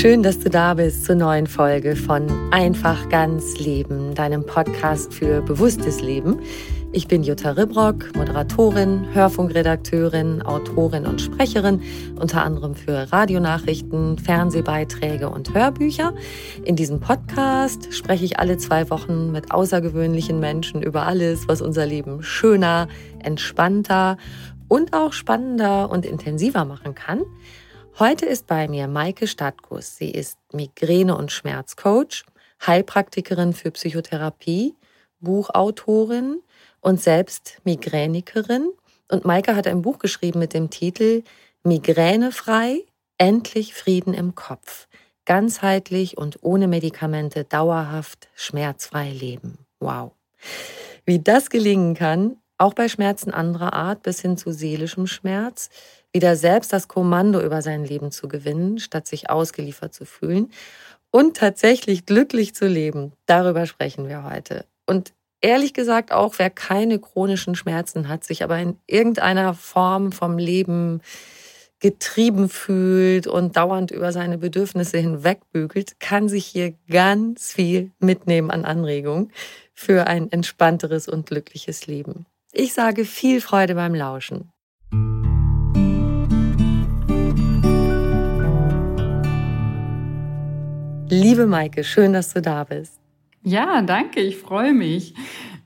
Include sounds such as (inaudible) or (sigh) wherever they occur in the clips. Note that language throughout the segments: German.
Schön, dass du da bist zur neuen Folge von Einfach ganz Leben, deinem Podcast für bewusstes Leben. Ich bin Jutta Ribrock, Moderatorin, Hörfunkredakteurin, Autorin und Sprecherin, unter anderem für Radionachrichten, Fernsehbeiträge und Hörbücher. In diesem Podcast spreche ich alle zwei Wochen mit außergewöhnlichen Menschen über alles, was unser Leben schöner, entspannter und auch spannender und intensiver machen kann. Heute ist bei mir Maike Stadtkus. Sie ist Migräne- und Schmerzcoach, Heilpraktikerin für Psychotherapie, Buchautorin und selbst Migränikerin. Und Maike hat ein Buch geschrieben mit dem Titel Migränefrei, endlich Frieden im Kopf. Ganzheitlich und ohne Medikamente dauerhaft schmerzfrei leben. Wow. Wie das gelingen kann, auch bei Schmerzen anderer Art bis hin zu seelischem Schmerz, wieder selbst das Kommando über sein Leben zu gewinnen, statt sich ausgeliefert zu fühlen und tatsächlich glücklich zu leben. Darüber sprechen wir heute. Und ehrlich gesagt auch, wer keine chronischen Schmerzen hat, sich aber in irgendeiner Form vom Leben getrieben fühlt und dauernd über seine Bedürfnisse hinwegbügelt, kann sich hier ganz viel mitnehmen an Anregungen für ein entspannteres und glückliches Leben. Ich sage viel Freude beim Lauschen. Liebe Maike, schön, dass du da bist. Ja, danke, ich freue mich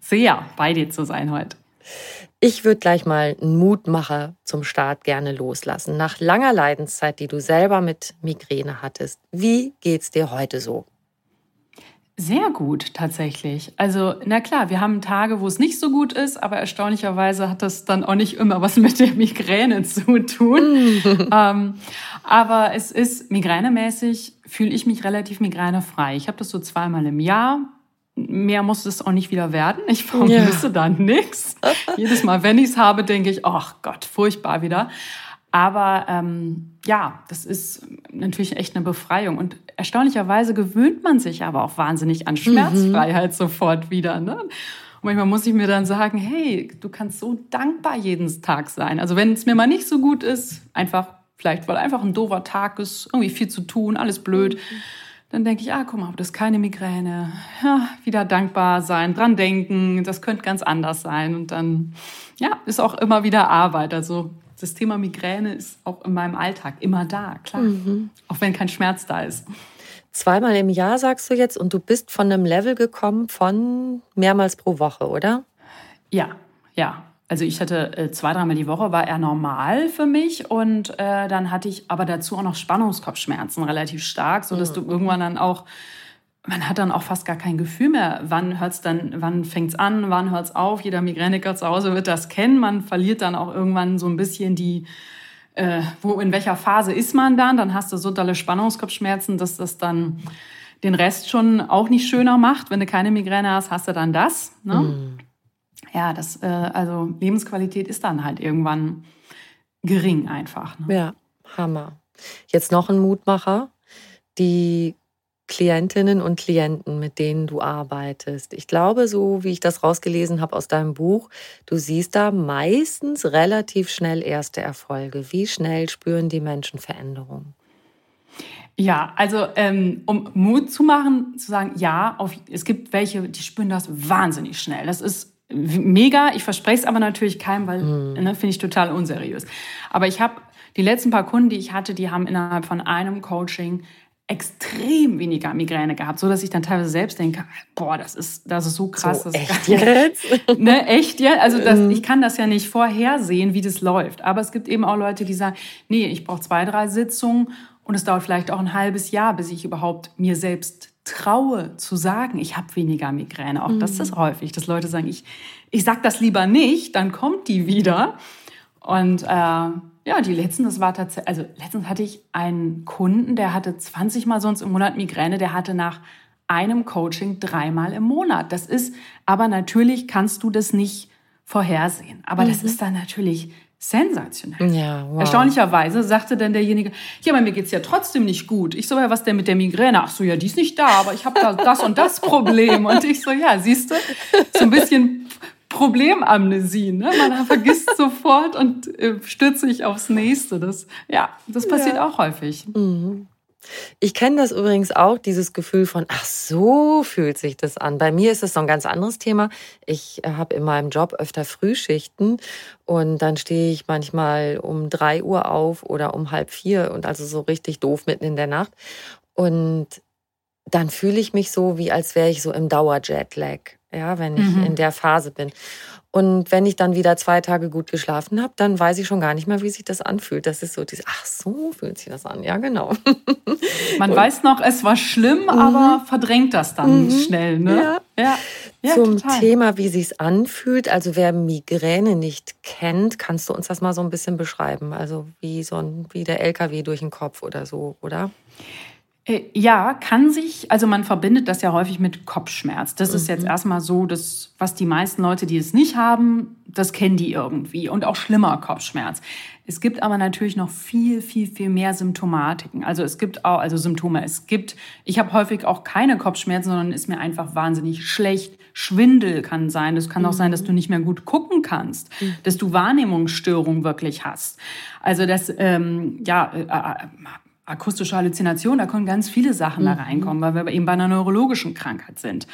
sehr, bei dir zu sein heute. Ich würde gleich mal einen Mutmacher zum Start gerne loslassen. Nach langer Leidenszeit, die du selber mit Migräne hattest, wie geht's dir heute so? Sehr gut, tatsächlich. Also, na klar, wir haben Tage, wo es nicht so gut ist, aber erstaunlicherweise hat das dann auch nicht immer was (laughs) mit der Migräne zu tun. (laughs) ähm, aber es ist migränemäßig, fühle ich mich relativ migränefrei. Ich habe das so zweimal im Jahr. Mehr muss es auch nicht wieder werden. Ich vermisse ja. dann nichts. (laughs) Jedes Mal, wenn ich es habe, denke ich, ach Gott, furchtbar wieder. Aber ähm, ja, das ist natürlich echt eine Befreiung. Und erstaunlicherweise gewöhnt man sich aber auch wahnsinnig an Schmerzfreiheit mhm. sofort wieder. Ne? Und manchmal muss ich mir dann sagen, hey, du kannst so dankbar jeden Tag sein. Also wenn es mir mal nicht so gut ist, einfach vielleicht, weil einfach ein doofer Tag ist, irgendwie viel zu tun, alles blöd. Mhm. Dann denke ich, ah, guck mal, das ist keine Migräne. Ja, wieder dankbar sein, dran denken, das könnte ganz anders sein. Und dann, ja, ist auch immer wieder Arbeit. Also das Thema Migräne ist auch in meinem Alltag immer da, klar. Mhm. Auch wenn kein Schmerz da ist. Zweimal im Jahr sagst du jetzt und du bist von einem Level gekommen von mehrmals pro Woche, oder? Ja, ja. Also ich hatte äh, zwei, dreimal die Woche, war eher normal für mich. Und äh, dann hatte ich aber dazu auch noch Spannungskopfschmerzen relativ stark, sodass mhm. du irgendwann dann auch man hat dann auch fast gar kein Gefühl mehr, wann hört's dann, wann fängt's an, wann hört's auf. Jeder Migräniker zu Hause wird das kennen. Man verliert dann auch irgendwann so ein bisschen die, äh, wo in welcher Phase ist man dann? Dann hast du so dolle Spannungskopfschmerzen, dass das dann den Rest schon auch nicht schöner macht. Wenn du keine Migräne hast, hast du dann das. Ne? Mm. Ja, das, äh, also Lebensqualität ist dann halt irgendwann gering einfach. Ne? Ja, Hammer. Jetzt noch ein Mutmacher. Die Klientinnen und Klienten, mit denen du arbeitest. Ich glaube, so wie ich das rausgelesen habe aus deinem Buch, du siehst da meistens relativ schnell erste Erfolge. Wie schnell spüren die Menschen Veränderungen? Ja, also ähm, um Mut zu machen, zu sagen, ja, auf, es gibt welche, die spüren das wahnsinnig schnell. Das ist mega. Ich verspreche es aber natürlich keinem, weil mhm. ne, finde ich total unseriös. Aber ich habe die letzten paar Kunden, die ich hatte, die haben innerhalb von einem Coaching extrem weniger Migräne gehabt, so dass ich dann teilweise selbst denke, boah, das ist das ist so krass, so, das (laughs) echt jetzt, ne, echt ja, also das, mhm. ich kann das ja nicht vorhersehen, wie das läuft, aber es gibt eben auch Leute, die sagen, nee, ich brauche zwei, drei Sitzungen und es dauert vielleicht auch ein halbes Jahr, bis ich überhaupt mir selbst traue zu sagen, ich habe weniger Migräne. Auch mhm. das ist häufig, dass Leute sagen, ich ich sag das lieber nicht, dann kommt die wieder und äh, ja, die letzten, das war tatsächlich, also letztens hatte ich einen Kunden, der hatte 20 Mal sonst im Monat Migräne, der hatte nach einem Coaching dreimal im Monat. Das ist, aber natürlich kannst du das nicht vorhersehen. Aber mhm. das ist dann natürlich sensationell. Ja, wow. Erstaunlicherweise sagte dann derjenige, ja, bei mir geht's ja trotzdem nicht gut. Ich so, ja, was denn mit der Migräne? Ach so, ja, die ist nicht da, aber ich habe da das und das Problem. Und ich so, ja, siehst du, so ein bisschen Problemamnesie. Ne? Man vergisst (laughs) sofort und äh, stürzt sich aufs nächste. Das, ja, das passiert ja. auch häufig. Mhm. Ich kenne das übrigens auch, dieses Gefühl von, ach so fühlt sich das an. Bei mir ist es so ein ganz anderes Thema. Ich äh, habe in meinem Job öfter Frühschichten und dann stehe ich manchmal um drei Uhr auf oder um halb vier und also so richtig doof mitten in der Nacht. Und dann fühle ich mich so, wie als wäre ich so im Dauerjetlag ja, wenn ich mhm. in der Phase bin. Und wenn ich dann wieder zwei Tage gut geschlafen habe, dann weiß ich schon gar nicht mehr, wie sich das anfühlt. Das ist so dieses, ach so fühlt sich das an. Ja, genau. (laughs) Man und, weiß noch, es war schlimm, mhm. aber verdrängt das dann mhm. schnell. Ne? Ja. ja. ja Zum total. Thema, wie sich anfühlt. Also wer Migräne nicht kennt, kannst du uns das mal so ein bisschen beschreiben? Also wie so ein, wie der LKW durch den Kopf oder so, oder? Äh, ja, kann sich, also man verbindet das ja häufig mit Kopfschmerz. Das mhm. ist jetzt mhm. erstmal so, dass, was die meisten Leute, die es nicht haben, das kennen die irgendwie und auch schlimmer Kopfschmerz. Es gibt aber natürlich noch viel, viel, viel mehr Symptomatiken. Also es gibt auch, also Symptome. Es gibt, ich habe häufig auch keine Kopfschmerzen, sondern ist mir einfach wahnsinnig schlecht. Schwindel kann sein. Das kann auch sein, dass du nicht mehr gut gucken kannst, mhm. dass du Wahrnehmungsstörungen wirklich hast. Also das, ähm, ja, äh, äh akustische Halluzination, da können ganz viele Sachen mhm. da reinkommen, weil wir eben bei einer neurologischen Krankheit sind.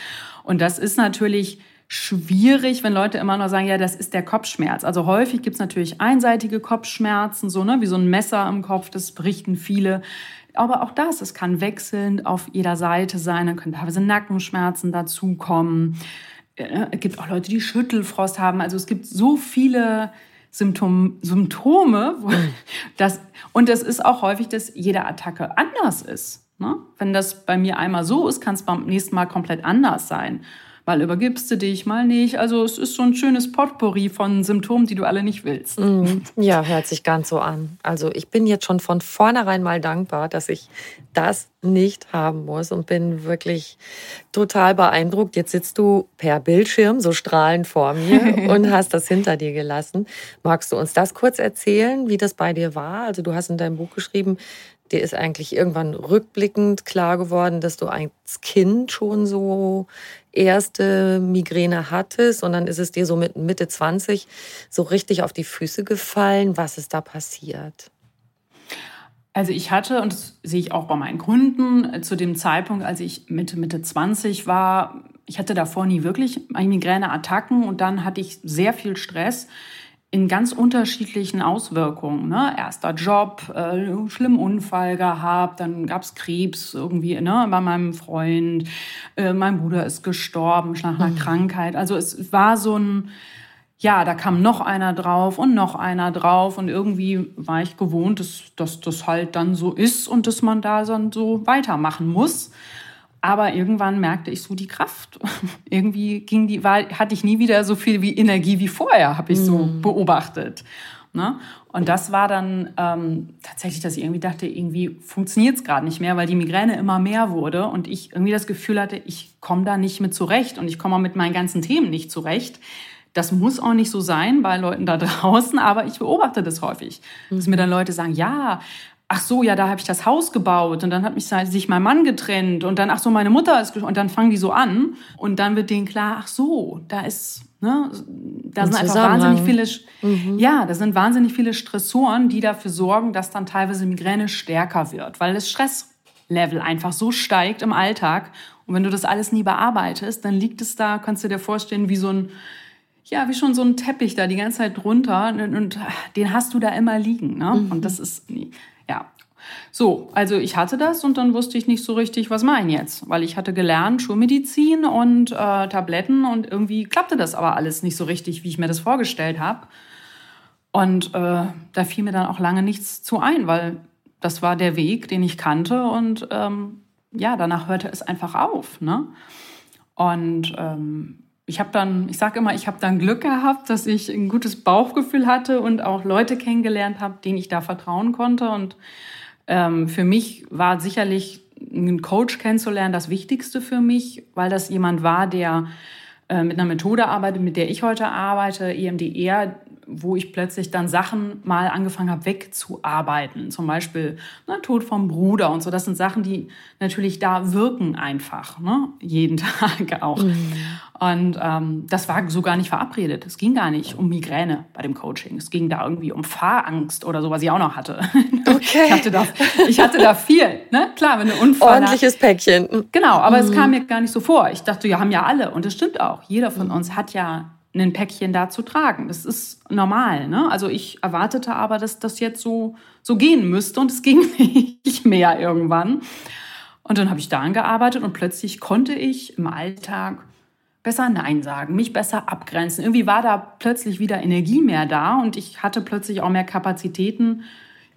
Und das ist natürlich schwierig, wenn Leute immer nur sagen, ja, das ist der Kopfschmerz. Also häufig gibt's natürlich einseitige Kopfschmerzen, so ne, wie so ein Messer im Kopf, das berichten viele. Aber auch das, es kann wechselnd auf jeder Seite sein, dann können teilweise Nackenschmerzen dazukommen. Äh, es gibt auch Leute, die Schüttelfrost haben. Also es gibt so viele Symptom, Symptome. Das, und es ist auch häufig, dass jede Attacke anders ist. Ne? Wenn das bei mir einmal so ist, kann es beim nächsten Mal komplett anders sein. Mal übergibst du dich, mal nicht. Also es ist so ein schönes Potpourri von Symptomen, die du alle nicht willst. Mhm. Ja, hört sich ganz so an. Also ich bin jetzt schon von vornherein mal dankbar, dass ich das nicht haben muss und bin wirklich total beeindruckt. Jetzt sitzt du per Bildschirm so strahlend vor mir (laughs) und hast das hinter dir gelassen. Magst du uns das kurz erzählen, wie das bei dir war? Also du hast in deinem Buch geschrieben, dir ist eigentlich irgendwann rückblickend klar geworden, dass du als Kind schon so erste Migräne hattest und dann ist es dir so mit Mitte 20 so richtig auf die Füße gefallen. Was ist da passiert? Also ich hatte, und das sehe ich auch bei meinen Kunden, zu dem Zeitpunkt, als ich Mitte, Mitte 20 war, ich hatte davor nie wirklich Migräneattacken und dann hatte ich sehr viel Stress in ganz unterschiedlichen Auswirkungen. Ne? Erster Job, äh, schlimmen Unfall gehabt, dann gab's Krebs irgendwie ne, bei meinem Freund, äh, mein Bruder ist gestorben nach einer mhm. Krankheit. Also es war so ein, ja, da kam noch einer drauf und noch einer drauf und irgendwie war ich gewohnt, dass, dass das halt dann so ist und dass man da dann so weitermachen muss. Aber irgendwann merkte ich so die Kraft. (laughs) Irgendwie ging die, war, hatte ich nie wieder so viel wie Energie wie vorher, habe ich so mm. beobachtet. Ne? Und das war dann ähm, tatsächlich, dass ich irgendwie dachte, irgendwie funktioniert es gerade nicht mehr, weil die Migräne immer mehr wurde und ich irgendwie das Gefühl hatte, ich komme da nicht mit zurecht und ich komme auch mit meinen ganzen Themen nicht zurecht. Das muss auch nicht so sein bei Leuten da (laughs) draußen, aber ich beobachte das häufig, dass mir dann Leute sagen, ja, ach so, ja, da habe ich das Haus gebaut und dann hat mich sich mein Mann getrennt und dann, ach so, meine Mutter ist und dann fangen die so an und dann wird denen klar, ach so, da ist, ne, da sind einfach wahnsinnig viele, mhm. ja, da sind wahnsinnig viele Stressoren, die dafür sorgen, dass dann teilweise Migräne stärker wird, weil das Stresslevel einfach so steigt im Alltag und wenn du das alles nie bearbeitest, dann liegt es da, kannst du dir vorstellen, wie so ein ja, wie schon so ein Teppich da die ganze Zeit drunter und, und den hast du da immer liegen. Ne? Mhm. Und das ist, ja. So, also ich hatte das und dann wusste ich nicht so richtig, was mein jetzt, weil ich hatte gelernt Schulmedizin und äh, Tabletten und irgendwie klappte das aber alles nicht so richtig, wie ich mir das vorgestellt habe. Und äh, da fiel mir dann auch lange nichts zu ein, weil das war der Weg, den ich kannte und ähm, ja, danach hörte es einfach auf. Ne? Und ähm, ich habe dann, ich sage immer, ich habe dann Glück gehabt, dass ich ein gutes Bauchgefühl hatte und auch Leute kennengelernt habe, denen ich da vertrauen konnte. Und ähm, für mich war sicherlich einen Coach kennenzulernen das Wichtigste für mich, weil das jemand war, der äh, mit einer Methode arbeitet, mit der ich heute arbeite, EMDR, wo ich plötzlich dann Sachen mal angefangen habe wegzuarbeiten. Zum Beispiel ne, Tod vom Bruder und so. Das sind Sachen, die natürlich da wirken einfach, ne? jeden (laughs) Tag auch. Mhm. Und ähm, das war so gar nicht verabredet. Es ging gar nicht um Migräne bei dem Coaching. Es ging da irgendwie um Fahrangst oder so, was ich auch noch hatte. (laughs) Okay. Ich hatte da, ich hatte da viel. Ne? Klar, wenn du Unfall Ordentliches hast. Päckchen. Genau, aber mhm. es kam mir gar nicht so vor. Ich dachte, wir haben ja alle. Und das stimmt auch. Jeder von mhm. uns hat ja ein Päckchen da zu tragen. Das ist normal. Ne? Also ich erwartete aber, dass das jetzt so, so gehen müsste und es ging (laughs) nicht mehr irgendwann. Und dann habe ich daran gearbeitet und plötzlich konnte ich im Alltag besser Nein sagen, mich besser abgrenzen. Irgendwie war da plötzlich wieder Energie mehr da und ich hatte plötzlich auch mehr Kapazitäten,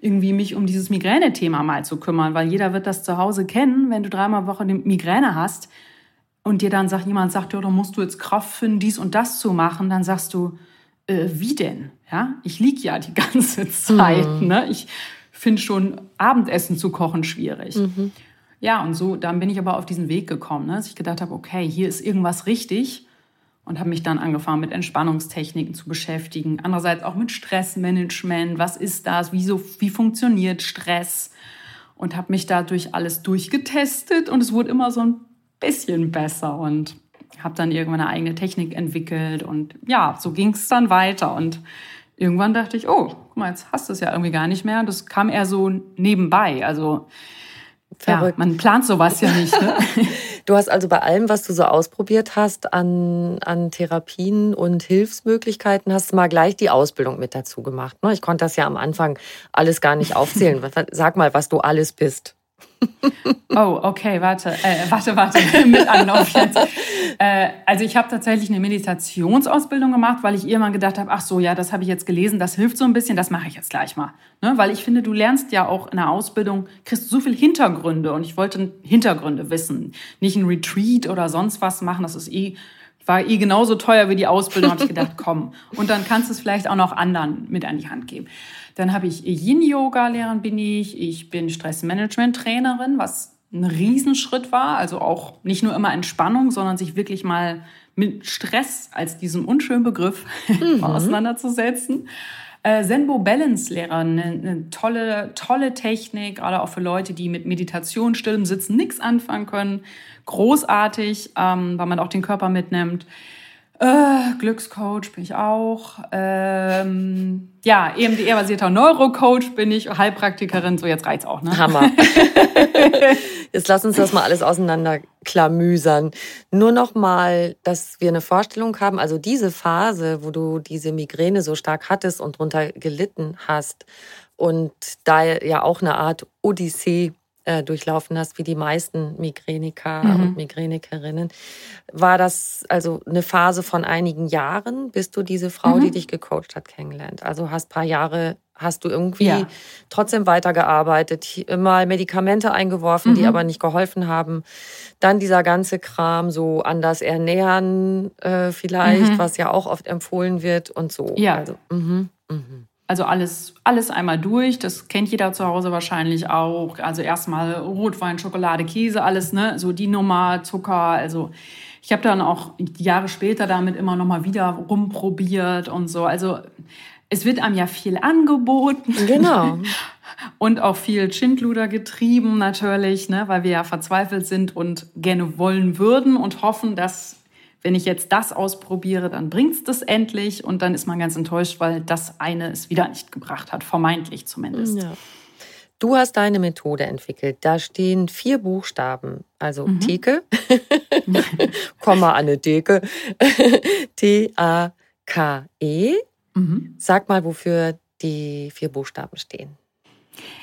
irgendwie mich um dieses Migräne-Thema mal zu kümmern, weil jeder wird das zu Hause kennen, wenn du dreimal Woche Migräne hast und dir dann sagt, jemand sagt, ja, da musst du jetzt Kraft finden, dies und das zu machen, dann sagst du, äh, wie denn? Ja, ich lieg ja die (laughs) ganze Zeit. Mhm. Ne? Ich finde schon Abendessen zu kochen schwierig. Mhm. Ja, und so, dann bin ich aber auf diesen Weg gekommen, ne? dass ich gedacht habe, okay, hier ist irgendwas richtig und habe mich dann angefangen mit Entspannungstechniken zu beschäftigen. Andererseits auch mit Stressmanagement. Was ist das? Wieso, wie funktioniert Stress? Und habe mich dadurch alles durchgetestet und es wurde immer so ein bisschen besser und habe dann irgendwann eine eigene Technik entwickelt und ja, so ging es dann weiter und irgendwann dachte ich, oh, guck mal, jetzt hast du es ja irgendwie gar nicht mehr. Das kam eher so nebenbei, also Verrückt. Ja, man plant sowas ja nicht. Ne? (laughs) du hast also bei allem, was du so ausprobiert hast an, an Therapien und Hilfsmöglichkeiten, hast du mal gleich die Ausbildung mit dazu gemacht. Ne? Ich konnte das ja am Anfang alles gar nicht aufzählen. (laughs) Sag mal, was du alles bist. Oh, okay, warte, äh, warte, warte, (laughs) mit Anlauf jetzt. Äh, also ich habe tatsächlich eine Meditationsausbildung gemacht, weil ich irgendwann gedacht habe, ach so, ja, das habe ich jetzt gelesen, das hilft so ein bisschen, das mache ich jetzt gleich mal. Ne? Weil ich finde, du lernst ja auch in der Ausbildung, kriegst so viel Hintergründe und ich wollte Hintergründe wissen. Nicht ein Retreat oder sonst was machen, das ist eh war eh genauso teuer wie die Ausbildung, habe ich gedacht, (laughs) komm. Und dann kannst du es vielleicht auch noch anderen mit an die Hand geben. Dann habe ich Yin-Yoga-Lehrerin bin ich. Ich bin Stressmanagement-Trainerin, was ein Riesenschritt war. Also auch nicht nur immer Entspannung, sondern sich wirklich mal mit Stress als diesem unschönen Begriff (laughs) mhm. auseinanderzusetzen. Äh, Zenbo Balance Lehrer, eine, eine, tolle, tolle Technik, gerade auch für Leute, die mit Meditation, stillem Sitzen nichts anfangen können. Großartig, ähm, weil man auch den Körper mitnimmt. Äh, Glückscoach bin ich auch. Ähm, ja, EMDR-basierter Neurocoach bin ich, Heilpraktikerin. So, jetzt reizt auch, ne? Hammer. (laughs) jetzt lass uns das mal alles auseinanderklamüsern. Nur noch mal, dass wir eine Vorstellung haben. Also diese Phase, wo du diese Migräne so stark hattest und drunter gelitten hast und da ja auch eine Art Odyssee äh, durchlaufen hast, wie die meisten Migräniker mhm. und Migränikerinnen. War das also eine Phase von einigen Jahren, bis du diese Frau, mhm. die dich gecoacht hat, kennengelernt? Also hast paar Jahre, hast du irgendwie ja. trotzdem weitergearbeitet, mal Medikamente eingeworfen, mhm. die aber nicht geholfen haben. Dann dieser ganze Kram, so anders ernähren äh, vielleicht, mhm. was ja auch oft empfohlen wird und so. Ja. Also, mh, mh. Also alles, alles einmal durch. Das kennt jeder zu Hause wahrscheinlich auch. Also erstmal Rotwein, Schokolade, Käse, alles, ne? So die Nummer, Zucker. Also ich habe dann auch Jahre später damit immer noch mal wieder rumprobiert und so. Also es wird einem ja viel angeboten. Genau. (laughs) Und auch viel Schindluder getrieben natürlich, ne, weil wir ja verzweifelt sind und gerne wollen würden und hoffen, dass wenn ich jetzt das ausprobiere, dann bringt es das endlich. Und dann ist man ganz enttäuscht, weil das eine es wieder nicht gebracht hat, vermeintlich zumindest. Ja. Du hast deine Methode entwickelt. Da stehen vier Buchstaben, also mhm. Theke, (laughs) Komma an eine Theke, (laughs) T-A-K-E. Mhm. Sag mal, wofür die vier Buchstaben stehen.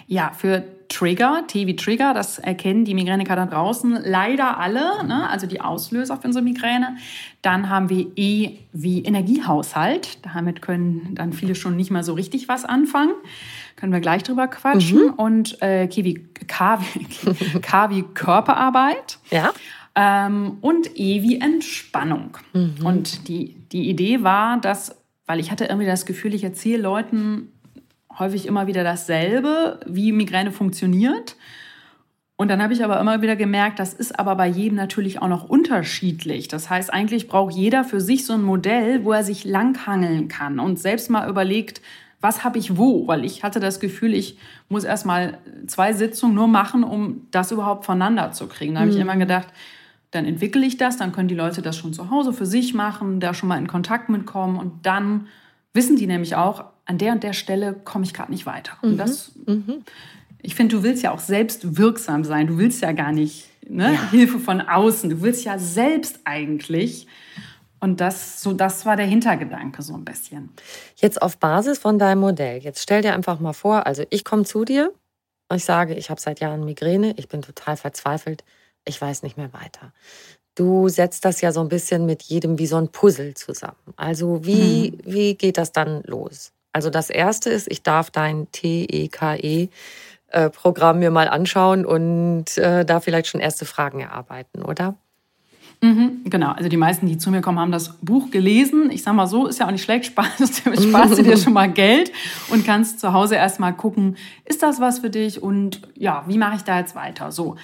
Ja, für Trigger, T wie Trigger, das erkennen die Migräniker da draußen leider alle, ne? also die Auslöser für unsere Migräne. Dann haben wir E wie Energiehaushalt. Damit können dann viele schon nicht mehr so richtig was anfangen. Können wir gleich drüber quatschen. Mhm. Und äh, K, wie, K, wie, (laughs) K wie Körperarbeit. Ja. Ähm, und E wie Entspannung. Mhm. Und die, die Idee war, dass, weil ich hatte irgendwie das Gefühl, ich erzähle Leuten häufig immer wieder dasselbe, wie Migräne funktioniert. Und dann habe ich aber immer wieder gemerkt, das ist aber bei jedem natürlich auch noch unterschiedlich. Das heißt, eigentlich braucht jeder für sich so ein Modell, wo er sich langhangeln kann und selbst mal überlegt, was habe ich wo? Weil ich hatte das Gefühl, ich muss erst mal zwei Sitzungen nur machen, um das überhaupt voneinander zu kriegen. Da habe mhm. ich immer gedacht, dann entwickle ich das, dann können die Leute das schon zu Hause für sich machen, da schon mal in Kontakt mitkommen und dann wissen die nämlich auch, an der und der Stelle komme ich gerade nicht weiter. Mhm. Und das, mhm. ich finde, du willst ja auch selbst wirksam sein. Du willst ja gar nicht ne, ja. (laughs) Hilfe von außen. Du willst ja selbst eigentlich. Und das, so, das war der Hintergedanke so ein bisschen. Jetzt auf Basis von deinem Modell. Jetzt stell dir einfach mal vor, also ich komme zu dir und ich sage, ich habe seit Jahren Migräne, ich bin total verzweifelt, ich weiß nicht mehr weiter. Du setzt das ja so ein bisschen mit jedem wie so ein Puzzle zusammen. Also wie, mhm. wie geht das dann los? Also das erste ist, ich darf dein TEKE äh, mir mal anschauen und äh, da vielleicht schon erste Fragen erarbeiten, oder? Mhm, genau, also die meisten, die zu mir kommen, haben das Buch gelesen. Ich sag mal so, ist ja auch nicht schlecht, (laughs) sparst, sparst du dir schon mal Geld und kannst zu Hause erstmal gucken, ist das was für dich und ja, wie mache ich da jetzt weiter? So.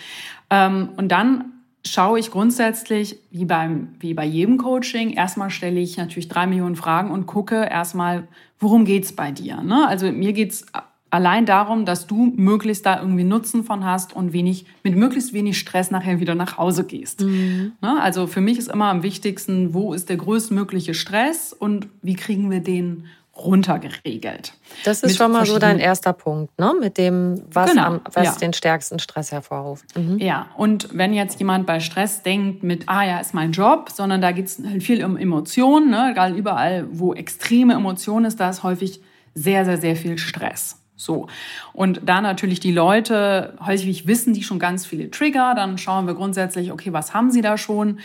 Ähm, und dann schaue ich grundsätzlich, wie, beim, wie bei jedem Coaching, erstmal stelle ich natürlich drei Millionen Fragen und gucke erstmal, worum geht's bei dir. Ne? Also mir geht's allein darum, dass du möglichst da irgendwie Nutzen von hast und wenig, mit möglichst wenig Stress nachher wieder nach Hause gehst. Mhm. Ne? Also für mich ist immer am wichtigsten, wo ist der größtmögliche Stress und wie kriegen wir den runtergeregelt. Das ist schon mal so dein erster Punkt, ne? Mit dem, was, genau, am, was ja. den stärksten Stress hervorruft. Mhm. Ja, und wenn jetzt jemand bei Stress denkt mit, ah ja, ist mein Job, sondern da geht es halt viel um Emotionen, ne? Egal überall, wo extreme Emotionen ist, da ist häufig sehr, sehr, sehr viel Stress. So. Und da natürlich die Leute häufig wissen, die schon ganz viele Trigger, dann schauen wir grundsätzlich, okay, was haben sie da schon?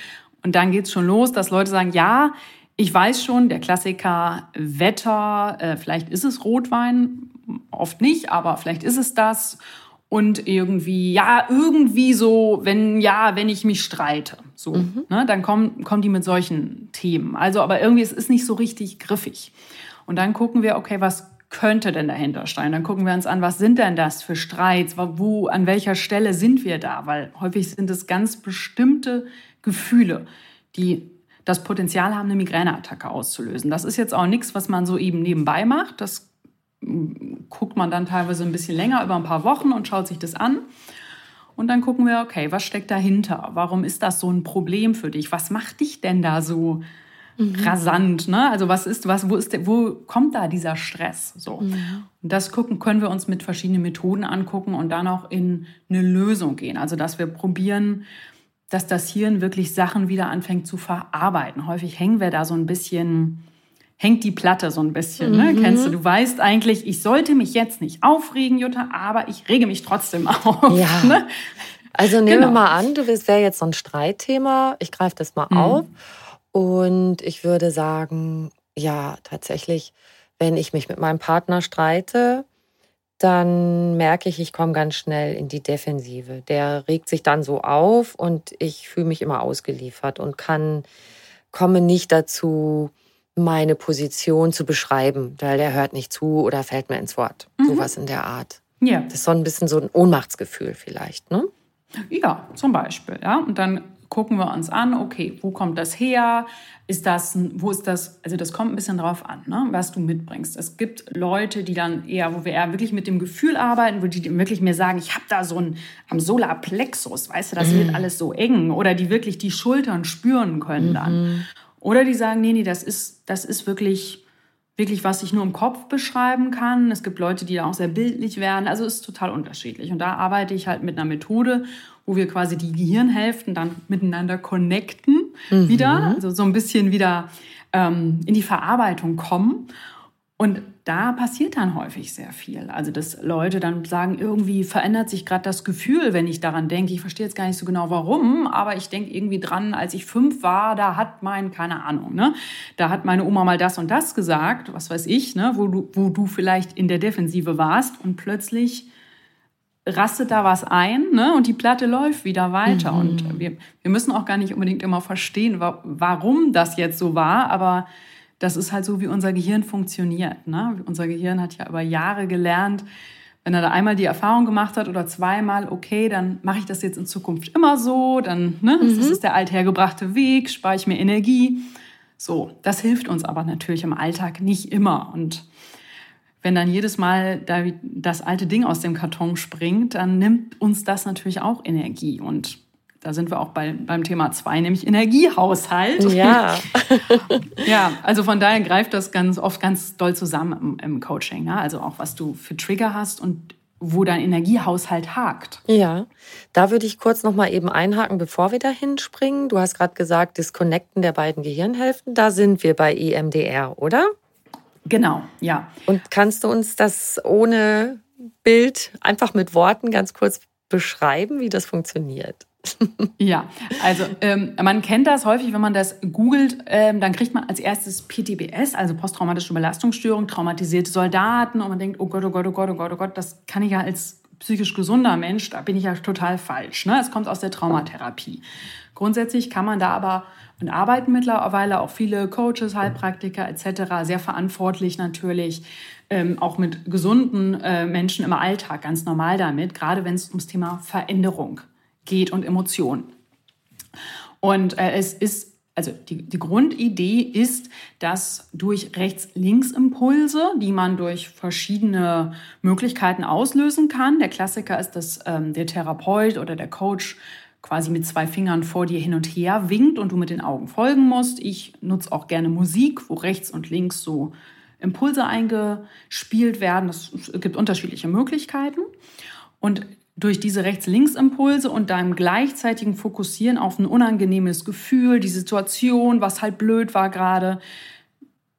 Und dann geht's schon los, dass Leute sagen, ja, ich weiß schon, der Klassiker Wetter, äh, vielleicht ist es Rotwein, oft nicht, aber vielleicht ist es das. Und irgendwie, ja, irgendwie so, wenn, ja, wenn ich mich streite, so, mhm. ne, dann kommen, kommen die mit solchen Themen. Also, aber irgendwie, es ist nicht so richtig griffig. Und dann gucken wir, okay, was könnte denn dahinter stehen? Dann gucken wir uns an, was sind denn das für Streits? Wo, an welcher Stelle sind wir da? Weil häufig sind es ganz bestimmte Gefühle, die das Potenzial haben, eine Migräneattacke auszulösen. Das ist jetzt auch nichts, was man so eben nebenbei macht. Das mm, guckt man dann teilweise ein bisschen länger, über ein paar Wochen und schaut sich das an. Und dann gucken wir, okay, was steckt dahinter? Warum ist das so ein Problem für dich? Was macht dich denn da so mhm. rasant? Ne? Also was ist, was, wo ist, der, wo kommt da dieser Stress? So. Mhm. Und das gucken, können wir uns mit verschiedenen Methoden angucken und dann auch in eine Lösung gehen. Also dass wir probieren, dass das Hirn wirklich Sachen wieder anfängt zu verarbeiten. Häufig hängen wir da so ein bisschen, hängt die Platte so ein bisschen. Ne? Mhm. Kennst du, du weißt eigentlich, ich sollte mich jetzt nicht aufregen, Jutta, aber ich rege mich trotzdem auf. Ja. Ne? Also nehmen genau. wir mal an, du wäre jetzt so ein Streitthema. Ich greife das mal mhm. auf. Und ich würde sagen, ja, tatsächlich, wenn ich mich mit meinem Partner streite, dann merke ich, ich komme ganz schnell in die Defensive. Der regt sich dann so auf und ich fühle mich immer ausgeliefert und kann, komme nicht dazu, meine Position zu beschreiben, weil der hört nicht zu oder fällt mir ins Wort. Mhm. Sowas in der Art. Ja. Das ist so ein bisschen so ein Ohnmachtsgefühl vielleicht, ne? Ja, zum Beispiel. Ja. Und dann gucken wir uns an, okay, wo kommt das her? Ist das, wo ist das, also das kommt ein bisschen drauf an, ne, was du mitbringst. Es gibt Leute, die dann eher, wo wir eher wirklich mit dem Gefühl arbeiten, wo die wirklich mir sagen, ich habe da so ein am Solarplexus, weißt du, das mhm. wird alles so eng. Oder die wirklich die Schultern spüren können dann. Mhm. Oder die sagen, nee, nee, das ist, das ist wirklich wirklich, was ich nur im Kopf beschreiben kann. Es gibt Leute, die da auch sehr bildlich werden. Also es ist total unterschiedlich. Und da arbeite ich halt mit einer Methode, wo wir quasi die Gehirnhälften dann miteinander connecten mhm. wieder. Also so ein bisschen wieder ähm, in die Verarbeitung kommen. Und da passiert dann häufig sehr viel. Also, dass Leute dann sagen, irgendwie verändert sich gerade das Gefühl, wenn ich daran denke. Ich verstehe jetzt gar nicht so genau warum, aber ich denke irgendwie dran, als ich fünf war, da hat mein, keine Ahnung, ne, da hat meine Oma mal das und das gesagt, was weiß ich, ne, wo du, wo du vielleicht in der Defensive warst und plötzlich rastet da was ein ne, und die Platte läuft wieder weiter. Mhm. Und wir, wir müssen auch gar nicht unbedingt immer verstehen, warum das jetzt so war, aber das ist halt so, wie unser Gehirn funktioniert. Ne? Unser Gehirn hat ja über Jahre gelernt, wenn er da einmal die Erfahrung gemacht hat oder zweimal, okay, dann mache ich das jetzt in Zukunft immer so, dann, ne, mhm. das ist der althergebrachte Weg, spare ich mir Energie. So, das hilft uns aber natürlich im Alltag nicht immer. Und wenn dann jedes Mal da das alte Ding aus dem Karton springt, dann nimmt uns das natürlich auch Energie. Und da sind wir auch bei, beim Thema zwei, nämlich Energiehaushalt. Ja. (laughs) ja, also von daher greift das ganz oft ganz doll zusammen im, im Coaching. Ne? Also auch, was du für Trigger hast und wo dein Energiehaushalt hakt. Ja, da würde ich kurz noch mal eben einhaken, bevor wir dahin springen. Du hast gerade gesagt, das Connecten der beiden Gehirnhälften, da sind wir bei EMDR, oder? Genau, ja. Und kannst du uns das ohne Bild einfach mit Worten ganz kurz beschreiben, wie das funktioniert? Ja, also ähm, man kennt das häufig, wenn man das googelt, ähm, dann kriegt man als erstes PTBS, also posttraumatische Belastungsstörung, traumatisierte Soldaten und man denkt, oh Gott, oh Gott, oh Gott, oh Gott, oh Gott, das kann ich ja als psychisch gesunder Mensch, da bin ich ja total falsch. Ne? Es kommt aus der Traumatherapie. Grundsätzlich kann man da aber und arbeiten mittlerweile auch viele Coaches, Heilpraktiker etc. sehr verantwortlich natürlich, ähm, auch mit gesunden äh, Menschen im Alltag ganz normal damit, gerade wenn es ums Thema Veränderung geht und Emotionen. Und äh, es ist, also die, die Grundidee ist, dass durch Rechts-Links-Impulse, die man durch verschiedene Möglichkeiten auslösen kann, der Klassiker ist, dass ähm, der Therapeut oder der Coach quasi mit zwei Fingern vor dir hin und her winkt und du mit den Augen folgen musst. Ich nutze auch gerne Musik, wo rechts und links so Impulse eingespielt werden. Es gibt unterschiedliche Möglichkeiten. Und durch diese Rechts-Links-Impulse und deinem gleichzeitigen Fokussieren auf ein unangenehmes Gefühl, die Situation, was halt blöd war gerade,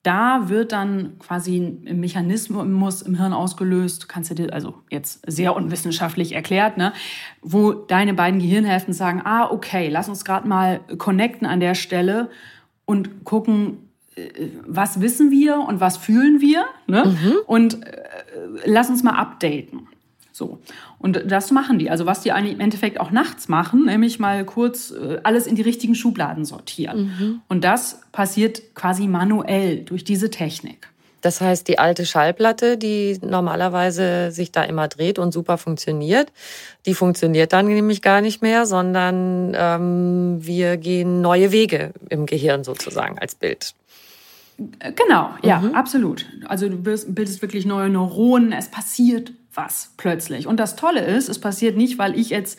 da wird dann quasi ein Mechanismus im Hirn ausgelöst, kannst du dir, also jetzt sehr unwissenschaftlich erklärt, ne, wo deine beiden Gehirnhälften sagen, ah, okay, lass uns gerade mal connecten an der Stelle und gucken, äh, was wissen wir und was fühlen wir, ne? Mhm. Und äh, lass uns mal updaten. So. Und das machen die. Also was die eigentlich im Endeffekt auch nachts machen, nämlich mal kurz äh, alles in die richtigen Schubladen sortieren. Mhm. Und das passiert quasi manuell durch diese Technik. Das heißt, die alte Schallplatte, die normalerweise sich da immer dreht und super funktioniert, die funktioniert dann nämlich gar nicht mehr, sondern ähm, wir gehen neue Wege im Gehirn sozusagen als Bild. Genau, ja, mhm. absolut. Also du bildest wirklich neue Neuronen, es passiert was plötzlich. Und das Tolle ist, es passiert nicht, weil ich jetzt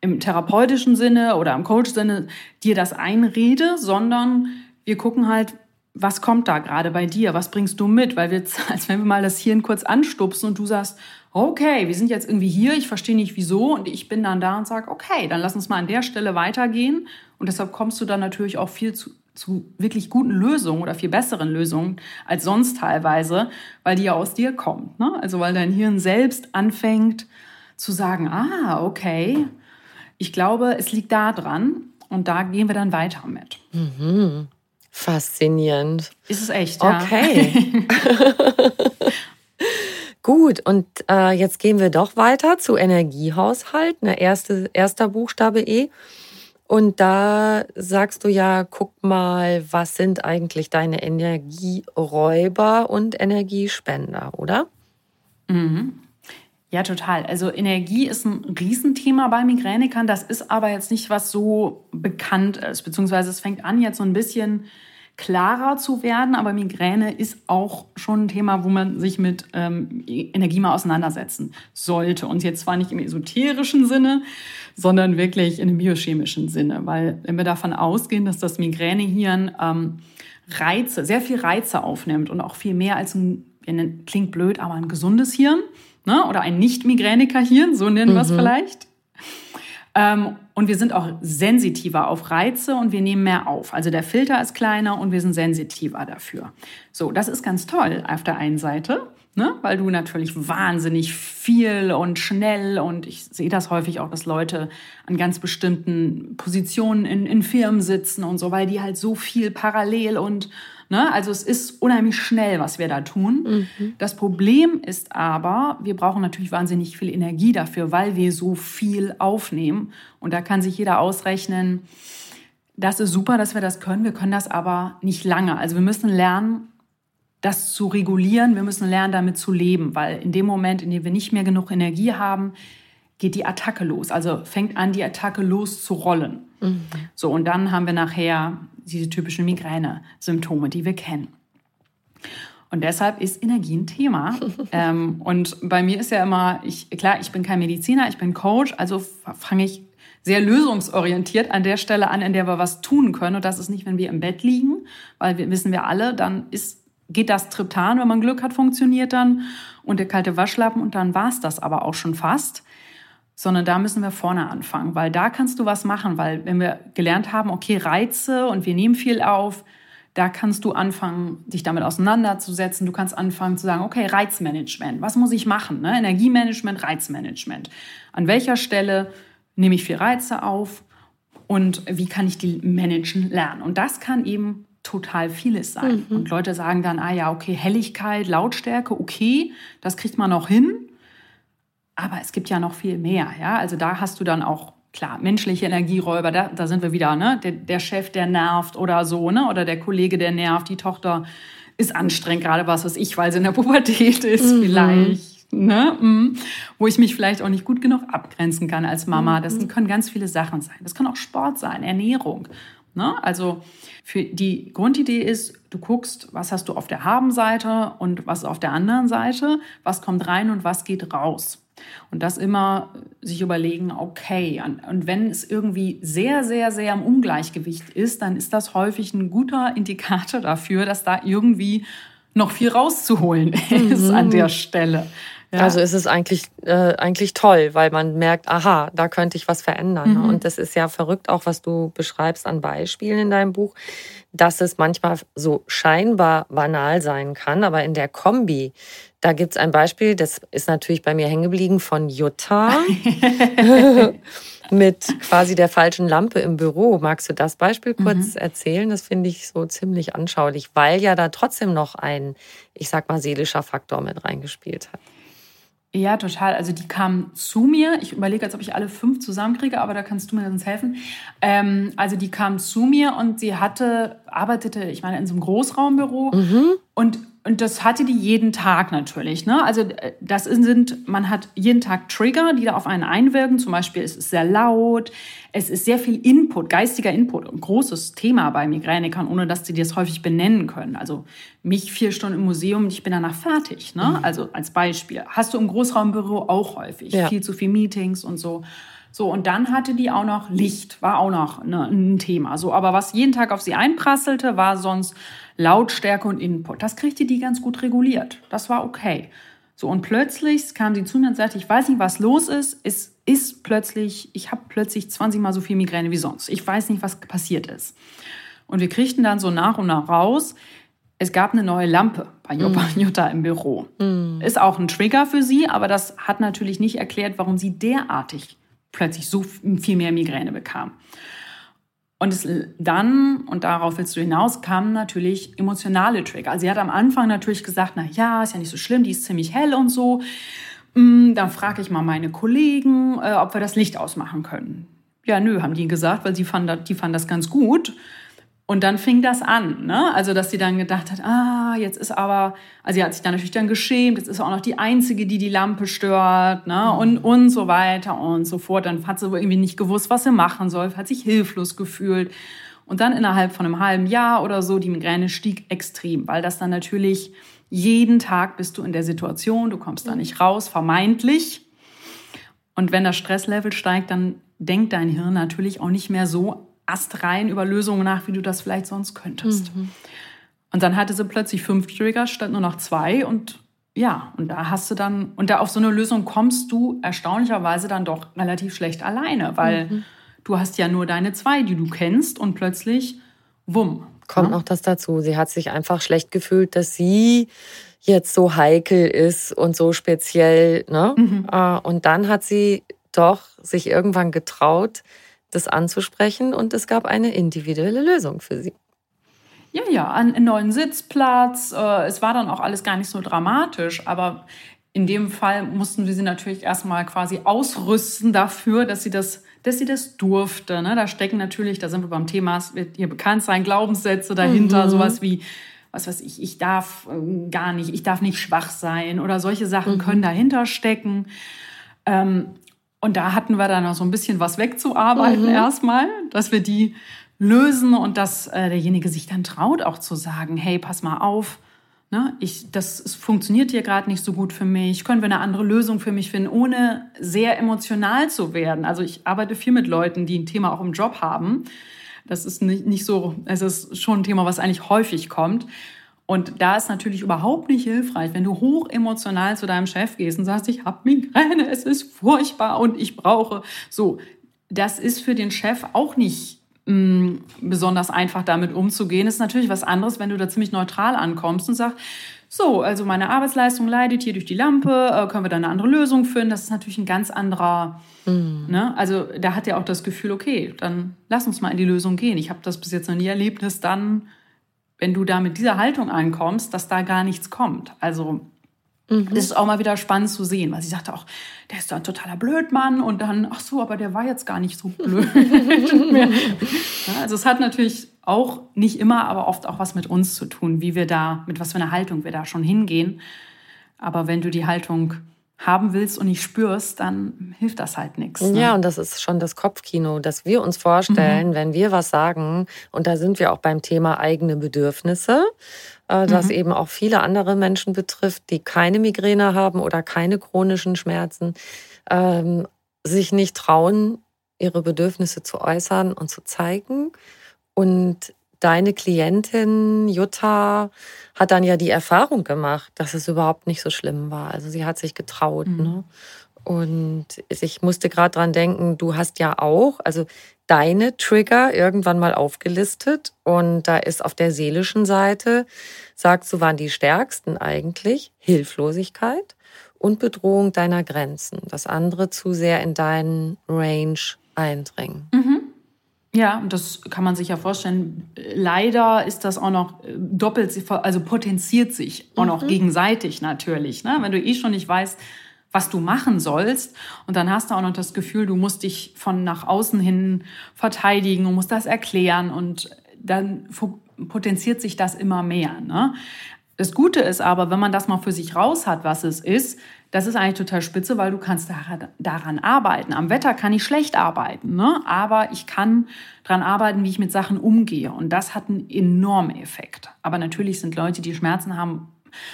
im therapeutischen Sinne oder im Coach-Sinne dir das einrede, sondern wir gucken halt, was kommt da gerade bei dir? Was bringst du mit? Weil wir, (laughs) als wenn wir mal das Hirn kurz anstupsen und du sagst, okay, wir sind jetzt irgendwie hier, ich verstehe nicht wieso und ich bin dann da und sage, okay, dann lass uns mal an der Stelle weitergehen. Und deshalb kommst du dann natürlich auch viel zu, zu wirklich guten Lösungen oder viel besseren Lösungen als sonst teilweise, weil die ja aus dir kommt. Ne? Also weil dein Hirn selbst anfängt zu sagen, ah, okay, ich glaube, es liegt da dran und da gehen wir dann weiter mit. Mhm. Faszinierend. Ist es echt, ja. Okay. (laughs) Gut, und äh, jetzt gehen wir doch weiter zu Energiehaushalt, ne, erste, erster Buchstabe E. Und da sagst du ja, guck mal, was sind eigentlich deine Energieräuber und Energiespender, oder? Mhm. Ja, total. Also Energie ist ein Riesenthema bei Migränikern. Das ist aber jetzt nicht, was so bekannt ist. Beziehungsweise es fängt an, jetzt so ein bisschen klarer zu werden. Aber Migräne ist auch schon ein Thema, wo man sich mit ähm, Energie mal auseinandersetzen sollte. Und jetzt zwar nicht im esoterischen Sinne, sondern wirklich in einem biochemischen Sinne. Weil wenn wir davon ausgehen, dass das Migränehirn ähm, Reize, sehr viel Reize aufnimmt und auch viel mehr als ein, klingt blöd, aber ein gesundes Hirn ne? oder ein Nicht-Migräniker-Hirn, so nennen mhm. wir es vielleicht. Ähm, und wir sind auch sensitiver auf Reize und wir nehmen mehr auf. Also der Filter ist kleiner und wir sind sensitiver dafür. So, das ist ganz toll auf der einen Seite, ne? weil du natürlich wahnsinnig viel und schnell und ich sehe das häufig auch, dass Leute an ganz bestimmten Positionen in, in Firmen sitzen und so, weil die halt so viel parallel und Ne? Also es ist unheimlich schnell, was wir da tun. Mhm. Das Problem ist aber, wir brauchen natürlich wahnsinnig viel Energie dafür, weil wir so viel aufnehmen. Und da kann sich jeder ausrechnen, das ist super, dass wir das können. Wir können das aber nicht lange. Also wir müssen lernen, das zu regulieren. Wir müssen lernen, damit zu leben, weil in dem Moment, in dem wir nicht mehr genug Energie haben, geht die Attacke los. Also fängt an, die Attacke loszurollen. Mhm. So, und dann haben wir nachher diese typischen Migräne-Symptome, die wir kennen. Und deshalb ist Energie ein Thema. (laughs) ähm, und bei mir ist ja immer, ich, klar, ich bin kein Mediziner, ich bin Coach, also fange ich sehr lösungsorientiert an der Stelle an, in der wir was tun können. Und das ist nicht, wenn wir im Bett liegen, weil wir wissen wir alle, dann ist, geht das Triptan, wenn man Glück hat, funktioniert dann und der kalte Waschlappen und dann war es das aber auch schon fast sondern da müssen wir vorne anfangen, weil da kannst du was machen, weil wenn wir gelernt haben, okay, Reize und wir nehmen viel auf, da kannst du anfangen, dich damit auseinanderzusetzen. Du kannst anfangen zu sagen, okay, Reizmanagement, was muss ich machen? Ne? Energiemanagement, Reizmanagement. An welcher Stelle nehme ich viel Reize auf und wie kann ich die managen lernen? Und das kann eben total vieles sein. Mhm. Und Leute sagen dann, ah ja, okay, Helligkeit, Lautstärke, okay, das kriegt man noch hin. Aber es gibt ja noch viel mehr. Ja? Also da hast du dann auch, klar, menschliche Energieräuber, da, da sind wir wieder, ne? Der, der Chef, der nervt oder so, ne? Oder der Kollege, der nervt, die Tochter ist anstrengend, gerade was weiß ich, weil sie in der Pubertät ist, mhm. vielleicht. Ne? Mhm. Wo ich mich vielleicht auch nicht gut genug abgrenzen kann als Mama. Das mhm. können ganz viele Sachen sein. Das kann auch Sport sein, Ernährung. Ne? Also für die Grundidee ist, du guckst, was hast du auf der Habenseite und was auf der anderen Seite, was kommt rein und was geht raus. Und das immer sich überlegen, okay, und wenn es irgendwie sehr, sehr, sehr im Ungleichgewicht ist, dann ist das häufig ein guter Indikator dafür, dass da irgendwie noch viel rauszuholen (laughs) ist mhm. an der Stelle. Ja. Also ist es eigentlich, äh, eigentlich toll, weil man merkt, aha, da könnte ich was verändern. Ne? Mhm. Und das ist ja verrückt auch, was du beschreibst an Beispielen in deinem Buch, dass es manchmal so scheinbar banal sein kann, aber in der Kombi da gibt es ein Beispiel, das ist natürlich bei mir hängen geblieben von Jutta (laughs) mit quasi der falschen Lampe im Büro. Magst du das Beispiel kurz mhm. erzählen? Das finde ich so ziemlich anschaulich, weil ja da trotzdem noch ein, ich sag mal, seelischer Faktor mit reingespielt hat. Ja, total. Also die kam zu mir. Ich überlege, als ob ich alle fünf zusammenkriege, aber da kannst du mir sonst helfen. Ähm, also die kam zu mir und sie hatte, arbeitete, ich meine, in so einem Großraumbüro mhm. und und das hatte die jeden Tag natürlich. Ne? Also äh, das sind, man hat jeden Tag Trigger, die da auf einen einwirken. Zum Beispiel es ist sehr laut, es ist sehr viel Input, geistiger Input. Ein großes Thema bei Migränikern, ohne dass sie das häufig benennen können. Also mich vier Stunden im Museum, ich bin danach fertig. Ne? Mhm. Also als Beispiel. Hast du im Großraumbüro auch häufig. Ja. Viel zu viel Meetings und so. So, und dann hatte die auch noch Licht, war auch noch ne, ein Thema. So, aber was jeden Tag auf sie einprasselte, war sonst Lautstärke und Input. Das kriegte die ganz gut reguliert. Das war okay. So, und plötzlich kam sie zu mir und sagte, ich weiß nicht, was los ist. Es ist plötzlich, ich habe plötzlich 20 mal so viel Migräne wie sonst. Ich weiß nicht, was passiert ist. Und wir kriegten dann so nach und nach raus, es gab eine neue Lampe bei mm. Jutta (laughs) im Büro. Mm. Ist auch ein Trigger für sie, aber das hat natürlich nicht erklärt, warum sie derartig plötzlich so viel mehr Migräne bekam. Und es dann, und darauf willst du hinaus, kamen natürlich emotionale Trigger. Also sie hat am Anfang natürlich gesagt, na ja, ist ja nicht so schlimm, die ist ziemlich hell und so. Mm, dann frage ich mal meine Kollegen, äh, ob wir das Licht ausmachen können. Ja, nö, haben die gesagt, weil sie fanden, die fanden das ganz gut. Und dann fing das an, ne? Also, dass sie dann gedacht hat, ah, jetzt ist aber, also sie hat sich dann natürlich dann geschämt, jetzt ist auch noch die Einzige, die die Lampe stört, ne? Und, und so weiter und so fort. Dann hat sie irgendwie nicht gewusst, was sie machen soll, hat sich hilflos gefühlt. Und dann innerhalb von einem halben Jahr oder so, die Migräne stieg extrem, weil das dann natürlich jeden Tag bist du in der Situation, du kommst da nicht raus, vermeintlich. Und wenn das Stresslevel steigt, dann denkt dein Hirn natürlich auch nicht mehr so astrein über Lösungen nach, wie du das vielleicht sonst könntest. Mhm. Und dann hatte sie plötzlich fünf Trigger statt nur noch zwei und ja, und da hast du dann, und da auf so eine Lösung kommst du erstaunlicherweise dann doch relativ schlecht alleine, weil mhm. du hast ja nur deine zwei, die du kennst und plötzlich, wumm. Kommt ne? noch das dazu. Sie hat sich einfach schlecht gefühlt, dass sie jetzt so heikel ist und so speziell. Ne? Mhm. Äh, und dann hat sie doch sich irgendwann getraut, das anzusprechen und es gab eine individuelle Lösung für sie. Ja, ja, einen neuen Sitzplatz. Äh, es war dann auch alles gar nicht so dramatisch, aber in dem Fall mussten wir sie natürlich erstmal quasi ausrüsten dafür, dass sie das, dass sie das durfte. Ne? Da stecken natürlich, da sind wir beim Thema, es wird ihr bekannt sein, Glaubenssätze dahinter, mhm. sowas wie, was weiß ich, ich darf ähm, gar nicht, ich darf nicht schwach sein oder solche Sachen mhm. können dahinter stecken. Ähm, und da hatten wir dann noch so ein bisschen was wegzuarbeiten mhm. erstmal, dass wir die lösen und dass äh, derjenige sich dann traut, auch zu sagen, hey, pass mal auf, ne, ich, das es funktioniert hier gerade nicht so gut für mich, können wir eine andere Lösung für mich finden, ohne sehr emotional zu werden. Also ich arbeite viel mit Leuten, die ein Thema auch im Job haben. Das ist nicht, nicht so, es ist schon ein Thema, was eigentlich häufig kommt. Und da ist natürlich überhaupt nicht hilfreich, wenn du hoch emotional zu deinem Chef gehst und sagst, ich habe Migräne, es ist furchtbar und ich brauche so. Das ist für den Chef auch nicht mh, mm, besonders einfach damit umzugehen. Das ist natürlich was anderes, wenn du da ziemlich neutral ankommst und sagst, so, also meine Arbeitsleistung leidet hier durch die Lampe, äh, können wir da eine andere Lösung finden? Das ist natürlich ein ganz anderer, mhm. ne? Also da hat er auch das Gefühl, okay, dann lass uns mal in die Lösung gehen. Ich habe das bis jetzt noch nie erlebt, dass dann wenn du da mit dieser Haltung ankommst, dass da gar nichts kommt. Also mhm. das ist auch mal wieder spannend zu sehen, weil sie sagte auch, der ist doch ein totaler Blödmann und dann, ach so, aber der war jetzt gar nicht so blöd. (laughs) ja, also es hat natürlich auch nicht immer, aber oft auch was mit uns zu tun, wie wir da, mit was für einer Haltung wir da schon hingehen. Aber wenn du die Haltung haben willst und nicht spürst, dann hilft das halt nichts. Ne? Ja, und das ist schon das Kopfkino, dass wir uns vorstellen, mhm. wenn wir was sagen, und da sind wir auch beim Thema eigene Bedürfnisse, äh, das mhm. eben auch viele andere Menschen betrifft, die keine Migräne haben oder keine chronischen Schmerzen, ähm, sich nicht trauen, ihre Bedürfnisse zu äußern und zu zeigen. Und deine Klientin Jutta hat dann ja die Erfahrung gemacht, dass es überhaupt nicht so schlimm war. Also sie hat sich getraut. Mhm. Ne? Und ich musste gerade dran denken, du hast ja auch, also deine Trigger irgendwann mal aufgelistet und da ist auf der seelischen Seite, sagst du, waren die stärksten eigentlich Hilflosigkeit und Bedrohung deiner Grenzen. Das andere zu sehr in deinen Range eindringen. Mhm. Ja, das kann man sich ja vorstellen. Leider ist das auch noch äh, doppelt, also potenziert sich auch noch mhm. gegenseitig natürlich. Ne? Wenn du eh schon nicht weißt, was du machen sollst und dann hast du auch noch das Gefühl, du musst dich von nach außen hin verteidigen und musst das erklären und dann potenziert sich das immer mehr. Ne? Das Gute ist aber, wenn man das mal für sich raus hat, was es ist, das ist eigentlich total spitze, weil du kannst daran arbeiten. Am Wetter kann ich schlecht arbeiten, ne? aber ich kann daran arbeiten, wie ich mit Sachen umgehe. Und das hat einen enormen Effekt. Aber natürlich sind Leute, die Schmerzen haben,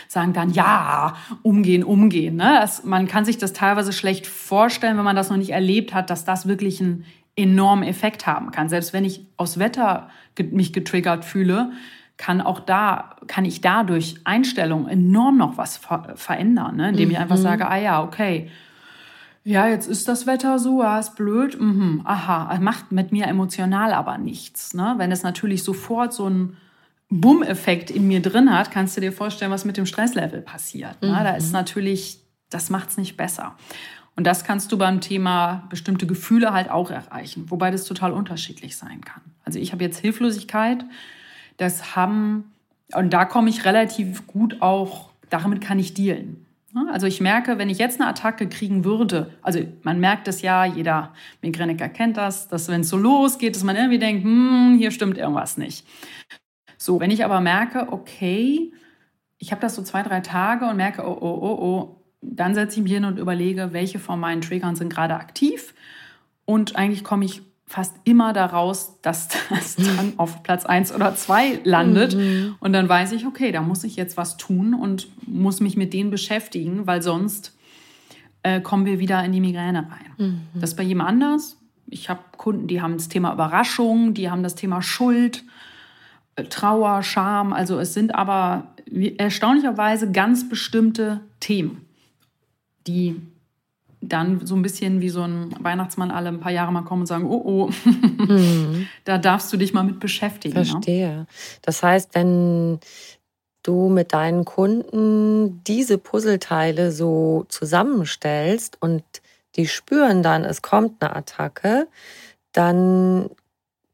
sagen dann, ja, umgehen, umgehen. Ne? Das, man kann sich das teilweise schlecht vorstellen, wenn man das noch nicht erlebt hat, dass das wirklich einen enormen Effekt haben kann. Selbst wenn ich aus Wetter mich getriggert fühle, kann auch da, kann ich dadurch Einstellungen enorm noch was ver verändern, ne? indem ich einfach mhm. sage, ah ja, okay, ja, jetzt ist das Wetter so, ja, ist blöd, mhm, aha, macht mit mir emotional aber nichts. Ne? Wenn es natürlich sofort so einen Bumm-Effekt in mir drin hat, kannst du dir vorstellen, was mit dem Stresslevel passiert. Ne? Mhm. Da ist natürlich, das macht es nicht besser. Und das kannst du beim Thema bestimmte Gefühle halt auch erreichen, wobei das total unterschiedlich sein kann. Also ich habe jetzt Hilflosigkeit, das haben, und da komme ich relativ gut auch, damit kann ich dealen. Also ich merke, wenn ich jetzt eine Attacke kriegen würde, also man merkt es ja, jeder Migräniker kennt das, dass wenn es so losgeht, dass man irgendwie denkt, hm, hier stimmt irgendwas nicht. So, wenn ich aber merke, okay, ich habe das so zwei, drei Tage und merke, oh, oh, oh, oh, dann setze ich mich hin und überlege, welche von meinen Triggern sind gerade aktiv. Und eigentlich komme ich fast immer daraus, dass das dann (laughs) auf Platz 1 oder 2 landet. Mhm. Und dann weiß ich, okay, da muss ich jetzt was tun und muss mich mit denen beschäftigen, weil sonst äh, kommen wir wieder in die Migräne rein. Mhm. Das ist bei jedem anders. Ich habe Kunden, die haben das Thema Überraschung, die haben das Thema Schuld, äh, Trauer, Scham. Also es sind aber erstaunlicherweise ganz bestimmte Themen, die dann so ein bisschen wie so ein Weihnachtsmann alle ein paar Jahre mal kommen und sagen, oh oh, mhm. (laughs) da darfst du dich mal mit beschäftigen. Ne? Verstehe. Ne? Das heißt, wenn du mit deinen Kunden diese Puzzleteile so zusammenstellst und die spüren dann, es kommt eine Attacke, dann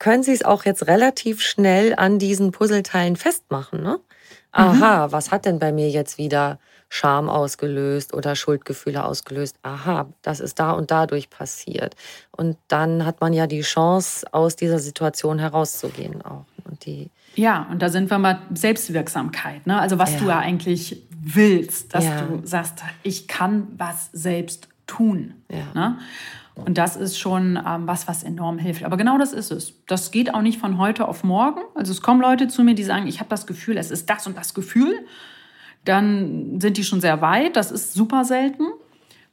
können sie es auch jetzt relativ schnell an diesen Puzzleteilen festmachen. Ne? Mhm. Aha, was hat denn bei mir jetzt wieder Scham ausgelöst oder Schuldgefühle ausgelöst. Aha, das ist da und dadurch passiert. Und dann hat man ja die Chance, aus dieser Situation herauszugehen auch. Und die ja, und da sind wir mal Selbstwirksamkeit. Ne? Also was ja. du ja eigentlich willst, dass ja. du sagst, ich kann was selbst tun. Ja. Ne? Und das ist schon ähm, was, was enorm hilft. Aber genau das ist es. Das geht auch nicht von heute auf morgen. Also es kommen Leute zu mir, die sagen, ich habe das Gefühl, es ist das und das Gefühl dann sind die schon sehr weit. Das ist super selten.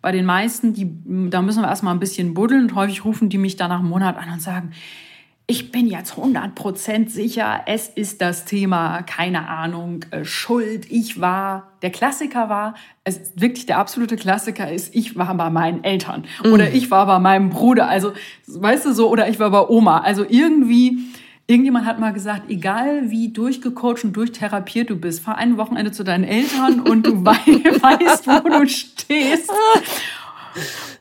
Bei den meisten, die, da müssen wir erstmal ein bisschen buddeln und häufig rufen die mich dann nach einem Monat an und sagen, ich bin jetzt 100% sicher, es ist das Thema, keine Ahnung, äh, Schuld. Ich war, der Klassiker war, es ist wirklich der absolute Klassiker ist, ich war bei meinen Eltern mhm. oder ich war bei meinem Bruder. Also, weißt du so, oder ich war bei Oma. Also irgendwie Irgendjemand hat mal gesagt, egal wie durchgecoacht und durchtherapiert du bist, fahr ein Wochenende zu deinen Eltern und du (laughs) weißt, wo du stehst.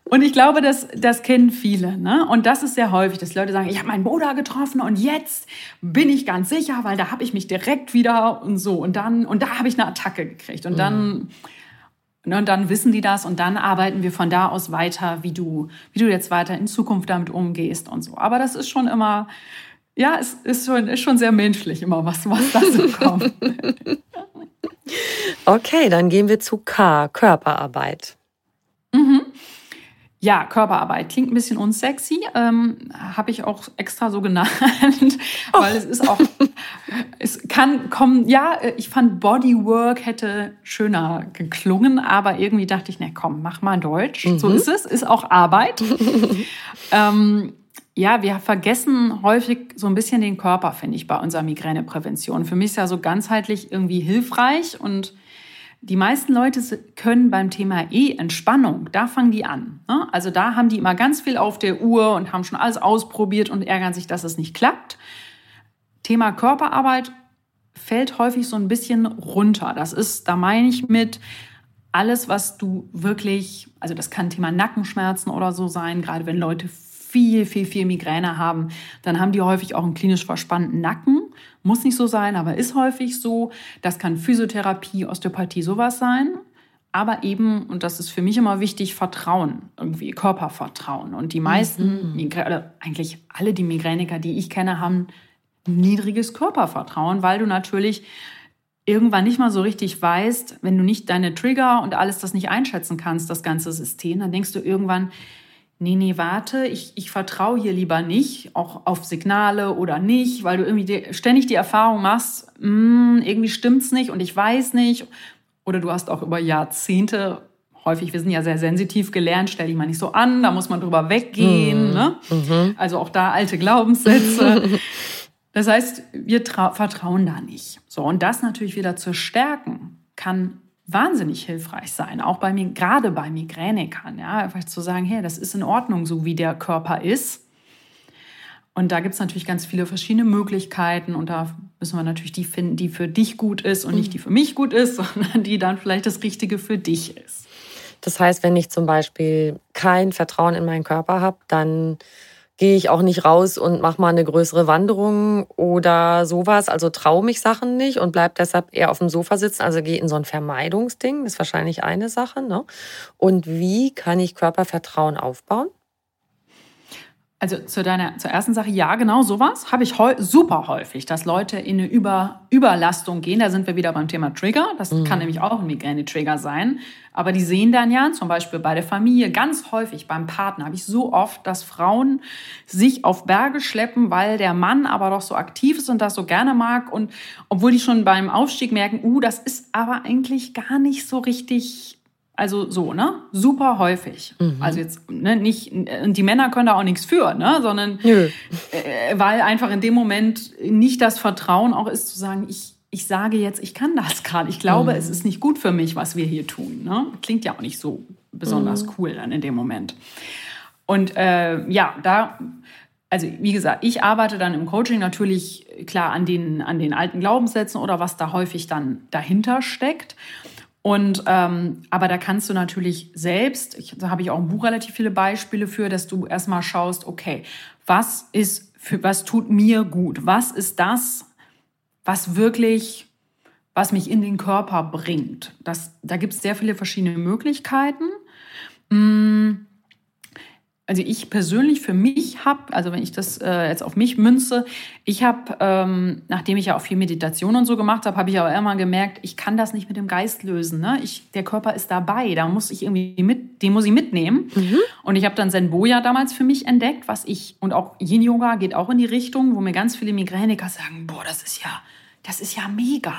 Und ich glaube, das, das kennen viele. Ne? Und das ist sehr häufig, dass Leute sagen, ich habe meinen Bruder getroffen und jetzt bin ich ganz sicher, weil da habe ich mich direkt wieder und so. Und dann, und da habe ich eine Attacke gekriegt. Und dann, mhm. und dann wissen die das und dann arbeiten wir von da aus weiter, wie du, wie du jetzt weiter in Zukunft damit umgehst und so. Aber das ist schon immer, ja, es ist schon, ist schon sehr menschlich immer, was, was da so (laughs) kommt. okay, dann gehen wir zu K, Körperarbeit. Mhm. Ja, Körperarbeit klingt ein bisschen unsexy, ähm, habe ich auch extra so genannt, oh. (laughs) weil es ist auch, (laughs) es kann kommen, ja, ich fand Bodywork hätte schöner geklungen, aber irgendwie dachte ich, na komm, mach mal Deutsch. Mhm. So ist es, ist auch Arbeit. (laughs) ähm, ja, wir vergessen häufig so ein bisschen den Körper, finde ich, bei unserer Migräneprävention. Für mich ist ja so ganzheitlich irgendwie hilfreich und die meisten Leute können beim Thema E-Entspannung, da fangen die an. Ne? Also da haben die immer ganz viel auf der Uhr und haben schon alles ausprobiert und ärgern sich, dass es nicht klappt. Thema Körperarbeit fällt häufig so ein bisschen runter. Das ist, da meine ich mit, alles, was du wirklich, also das kann Thema Nackenschmerzen oder so sein, gerade wenn Leute viel, viel, viel Migräne haben, dann haben die häufig auch einen klinisch verspannten Nacken. Muss nicht so sein, aber ist häufig so. Das kann Physiotherapie, Osteopathie, sowas sein. Aber eben, und das ist für mich immer wichtig, Vertrauen, irgendwie Körpervertrauen. Und die meisten, mhm. Migräne, eigentlich alle die Migräniker, die ich kenne, haben niedriges Körpervertrauen, weil du natürlich irgendwann nicht mal so richtig weißt, wenn du nicht deine Trigger und alles das nicht einschätzen kannst, das ganze System, dann denkst du irgendwann, nee, nee, warte, ich, ich vertraue hier lieber nicht, auch auf Signale oder nicht, weil du irgendwie die, ständig die Erfahrung machst, mh, hm, irgendwie stimmt's nicht und ich weiß nicht. Oder du hast auch über Jahrzehnte, häufig, wir sind ja sehr sensitiv gelernt, stell dich mal nicht so an, da muss man drüber weggehen. Mhm. Ne? Mhm. Also auch da alte Glaubenssätze. (laughs) das heißt, wir vertrauen da nicht. So, und das natürlich wieder zu stärken, kann wahnsinnig hilfreich sein, auch bei mir, gerade bei Migränikern, ja, einfach zu sagen, hey, das ist in Ordnung, so wie der Körper ist. Und da gibt es natürlich ganz viele verschiedene Möglichkeiten und da müssen wir natürlich die finden, die für dich gut ist und nicht die für mich gut ist, (laughs) sondern die dann vielleicht das Richtige für dich ist. Das heißt, wenn ich zum Beispiel kein Vertrauen in meinen Körper habe, dann gehe ich auch nicht raus und mache mal eine größere Wanderung oder sowas. Also traue mich Sachen nicht und bleib deshalb eher auf dem Sofa sitzen. Also gehe in so ein Vermeidungsding. Das ist wahrscheinlich eine Sache. Ne? Und wie kann ich Körpervertrauen aufbauen? Also zu deiner zur ersten Sache, ja, genau sowas habe ich heu, super häufig, dass Leute in eine Über, Überlastung gehen. Da sind wir wieder beim Thema Trigger. Das mhm. kann nämlich auch ein Migräne-Trigger sein. Aber die sehen dann ja, zum Beispiel bei der Familie, ganz häufig beim Partner, habe ich so oft, dass Frauen sich auf Berge schleppen, weil der Mann aber doch so aktiv ist und das so gerne mag. Und obwohl die schon beim Aufstieg merken, uh, das ist aber eigentlich gar nicht so richtig also so, ne? Super häufig. Mhm. Also jetzt, ne, nicht, und die Männer können da auch nichts für, ne? Sondern Nö. Äh, weil einfach in dem Moment nicht das Vertrauen auch ist zu sagen, ich, ich sage jetzt, ich kann das gerade. Ich glaube, mhm. es ist nicht gut für mich, was wir hier tun. Ne? Klingt ja auch nicht so besonders mhm. cool dann in dem Moment. Und äh, ja, da, also wie gesagt, ich arbeite dann im Coaching natürlich klar an den, an den alten Glaubenssätzen oder was da häufig dann dahinter steckt. Und ähm, aber da kannst du natürlich selbst, ich, da habe ich auch im Buch relativ viele Beispiele für, dass du erstmal schaust, okay, was ist für was tut mir gut? Was ist das, was wirklich, was mich in den Körper bringt? Das, da gibt es sehr viele verschiedene Möglichkeiten. Mmh also ich persönlich für mich habe, also wenn ich das äh, jetzt auf mich münze, ich habe, ähm, nachdem ich ja auch viel Meditation und so gemacht habe, habe ich aber immer gemerkt, ich kann das nicht mit dem Geist lösen. Ne? Ich, der Körper ist dabei, da muss ich irgendwie mit, den muss ich mitnehmen. Mhm. Und ich habe dann Zen Boya damals für mich entdeckt, was ich und auch Yin Yoga geht auch in die Richtung, wo mir ganz viele Migräniker sagen, boah, das ist ja, das ist ja mega,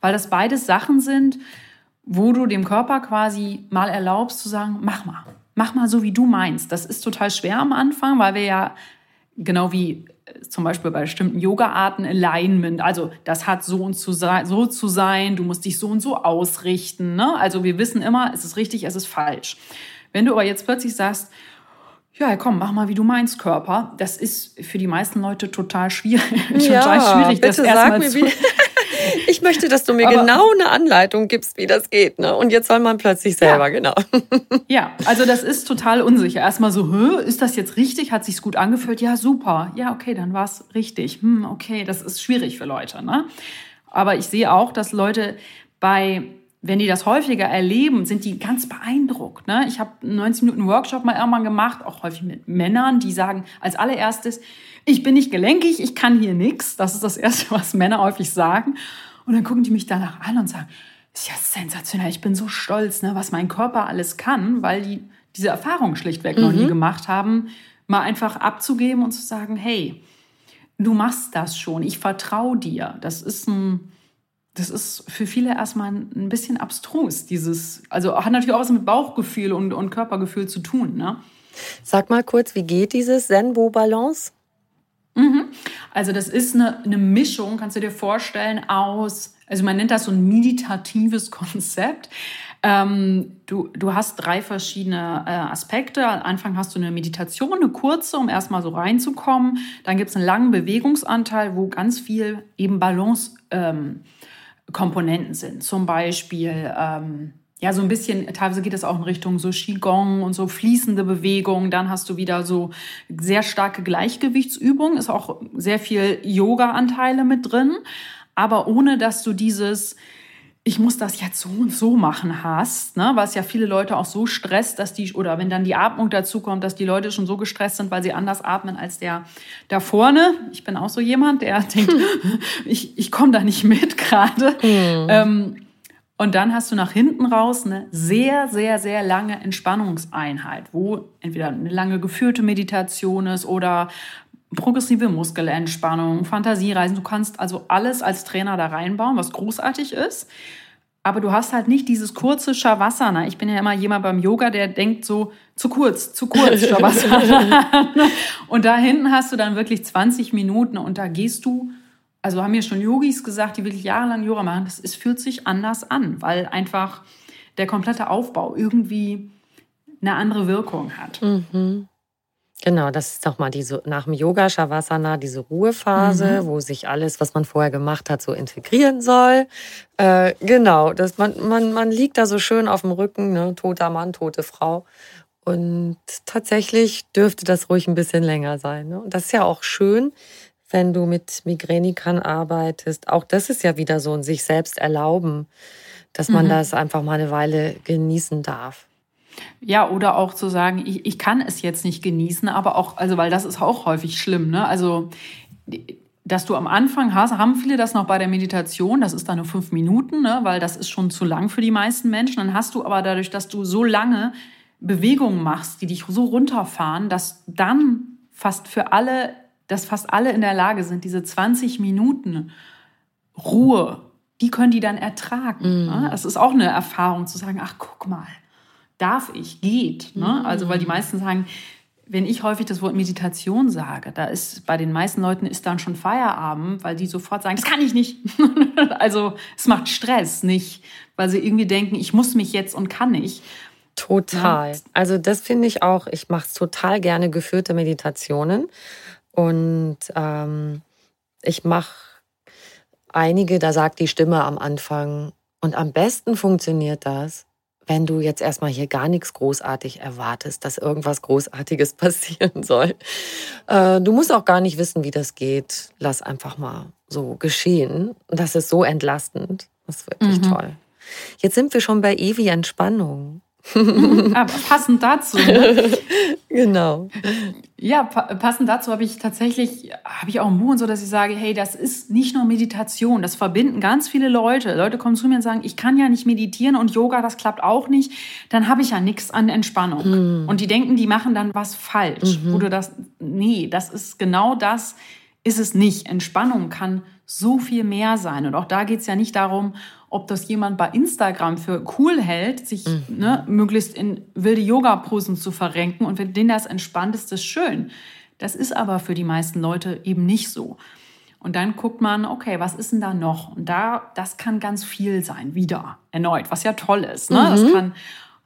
weil das beides Sachen sind, wo du dem Körper quasi mal erlaubst zu sagen, mach mal mach mal so, wie du meinst. Das ist total schwer am Anfang, weil wir ja genau wie äh, zum Beispiel bei bestimmten Yoga-Arten Alignment, also das hat so und zu sein, so zu sein, du musst dich so und so ausrichten. Ne? Also wir wissen immer, es ist richtig, es ist falsch. Wenn du aber jetzt plötzlich sagst, ja, komm, mach mal, wie du meinst, Körper. Das ist für die meisten Leute total (laughs) schwierig. Ja, total schwierig, bitte das erstmal zu. (laughs) Ich möchte, dass du mir Aber, genau eine Anleitung gibst, wie das geht. Ne? Und jetzt soll man plötzlich selber, ja. genau. (laughs) Ja, also das ist total unsicher. Erstmal so, Hö, ist das jetzt richtig? Hat sich's gut angefühlt? Ja, super. Ja, okay, dann war's richtig. Hm, okay, das ist schwierig für Leute. Ne? Aber ich sehe auch, dass Leute bei wenn die das häufiger erleben, sind die ganz beeindruckt. Ne? Ich habe einen 90 Minuten Workshop mal irgendwann gemacht, auch häufig mit Männern, die sagen als allererstes, ich bin nicht gelenkig, ich kann hier nichts. Das ist das Erste, was Männer häufig sagen. Und dann gucken die mich danach an und sagen, ist ja sensationell, ich bin so stolz, ne, was mein Körper alles kann, weil die diese Erfahrung schlichtweg mhm. noch nie mhm. gemacht haben, mal einfach abzugeben und zu sagen, hey, du machst das schon, ich vertraue dir. Das ist ein, das ist für viele erstmal ein bisschen abstrus, dieses, also hat natürlich auch was mit Bauchgefühl und, und Körpergefühl zu tun, ne? Sag mal kurz, wie geht dieses Zen-Bo-Balance? Mhm. Also das ist eine, eine Mischung, kannst du dir vorstellen, aus, also man nennt das so ein meditatives Konzept. Ähm, du, du hast drei verschiedene äh, Aspekte. Am Anfang hast du eine Meditation, eine kurze, um erstmal so reinzukommen. Dann gibt es einen langen Bewegungsanteil, wo ganz viel eben Balance-Komponenten ähm, sind. Zum Beispiel ähm, ja, so ein bisschen, teilweise geht es auch in Richtung so Qigong und so fließende Bewegungen. Dann hast du wieder so sehr starke Gleichgewichtsübungen, ist auch sehr viel Yoga-Anteile mit drin. Aber ohne, dass du dieses, ich muss das jetzt so und so machen hast, ne? was ja viele Leute auch so stresst, dass die, oder wenn dann die Atmung dazu kommt, dass die Leute schon so gestresst sind, weil sie anders atmen als der da vorne. Ich bin auch so jemand, der (laughs) denkt, (laughs) ich, ich komme da nicht mit gerade. Mhm. Ähm, und dann hast du nach hinten raus eine sehr, sehr, sehr lange Entspannungseinheit, wo entweder eine lange geführte Meditation ist oder progressive Muskelentspannung, Fantasiereisen. Du kannst also alles als Trainer da reinbauen, was großartig ist. Aber du hast halt nicht dieses kurze Shavasana. Ich bin ja immer jemand beim Yoga, der denkt so, zu kurz, zu kurz (laughs) Shavasana. und da hinten hast du dann wirklich 20 Minuten und da gehst du also haben mir schon Yogis gesagt, die wirklich jahrelang Yoga machen, das ist, fühlt sich anders an, weil einfach der komplette Aufbau irgendwie eine andere Wirkung hat. Mhm. Genau, das ist doch mal diese nach dem Yoga Shavasana diese Ruhephase, mhm. wo sich alles, was man vorher gemacht hat, so integrieren soll. Äh, genau, das man man man liegt da so schön auf dem Rücken, ne, toter Mann, tote Frau Und tatsächlich dürfte das ruhig ein bisschen länger sein. Ne? Und das ist ja auch schön, wenn du mit Migränikern arbeitest. Auch das ist ja wieder so ein sich selbst erlauben, dass man mhm. das einfach mal eine Weile genießen darf. Ja, oder auch zu sagen, ich, ich kann es jetzt nicht genießen, aber auch, also weil das ist auch häufig schlimm, ne? Also dass du am Anfang hast, haben viele das noch bei der Meditation, das ist dann nur fünf Minuten, ne? weil das ist schon zu lang für die meisten Menschen. Dann hast du aber dadurch, dass du so lange Bewegungen machst, die dich so runterfahren, dass dann fast für alle, dass fast alle in der Lage sind, diese 20 Minuten Ruhe, die können die dann ertragen. Mm. Ne? Das ist auch eine Erfahrung zu sagen, ach guck mal, darf ich, geht. Ne? Mm. Also weil die meisten sagen, wenn ich häufig das Wort Meditation sage, da ist bei den meisten Leuten ist dann schon Feierabend, weil die sofort sagen, das kann ich nicht. (laughs) also es macht Stress, nicht, weil sie irgendwie denken, ich muss mich jetzt und kann nicht. Total. Ja. Also das finde ich auch, ich mache es total gerne geführte Meditationen. Und ähm, ich mache einige, da sagt die Stimme am Anfang, und am besten funktioniert das, wenn du jetzt erstmal hier gar nichts großartig erwartest, dass irgendwas Großartiges (laughs) passieren soll. Äh, du musst auch gar nicht wissen, wie das geht. Lass einfach mal so geschehen. Das ist so entlastend. Das ist wirklich mhm. toll. Jetzt sind wir schon bei Evi Entspannung. Aber (laughs) passend dazu. Ne? (laughs) genau. Ja, pa passend dazu habe ich tatsächlich, habe ich auch Buch und so, dass ich sage, hey, das ist nicht nur Meditation, das verbinden ganz viele Leute. Leute kommen zu mir und sagen, ich kann ja nicht meditieren und Yoga, das klappt auch nicht. Dann habe ich ja nichts an Entspannung. Mhm. Und die denken, die machen dann was falsch. Mhm. Wo du das, nee, das ist genau das, ist es nicht. Entspannung kann so viel mehr sein. Und auch da geht es ja nicht darum, ob das jemand bei Instagram für cool hält, sich mhm. ne, möglichst in wilde Yoga-Posen zu verrenken. Und wenn denen das entspannt ist, das schön. Das ist aber für die meisten Leute eben nicht so. Und dann guckt man, okay, was ist denn da noch? Und da, das kann ganz viel sein, wieder, erneut, was ja toll ist. Ne? Mhm. Das kann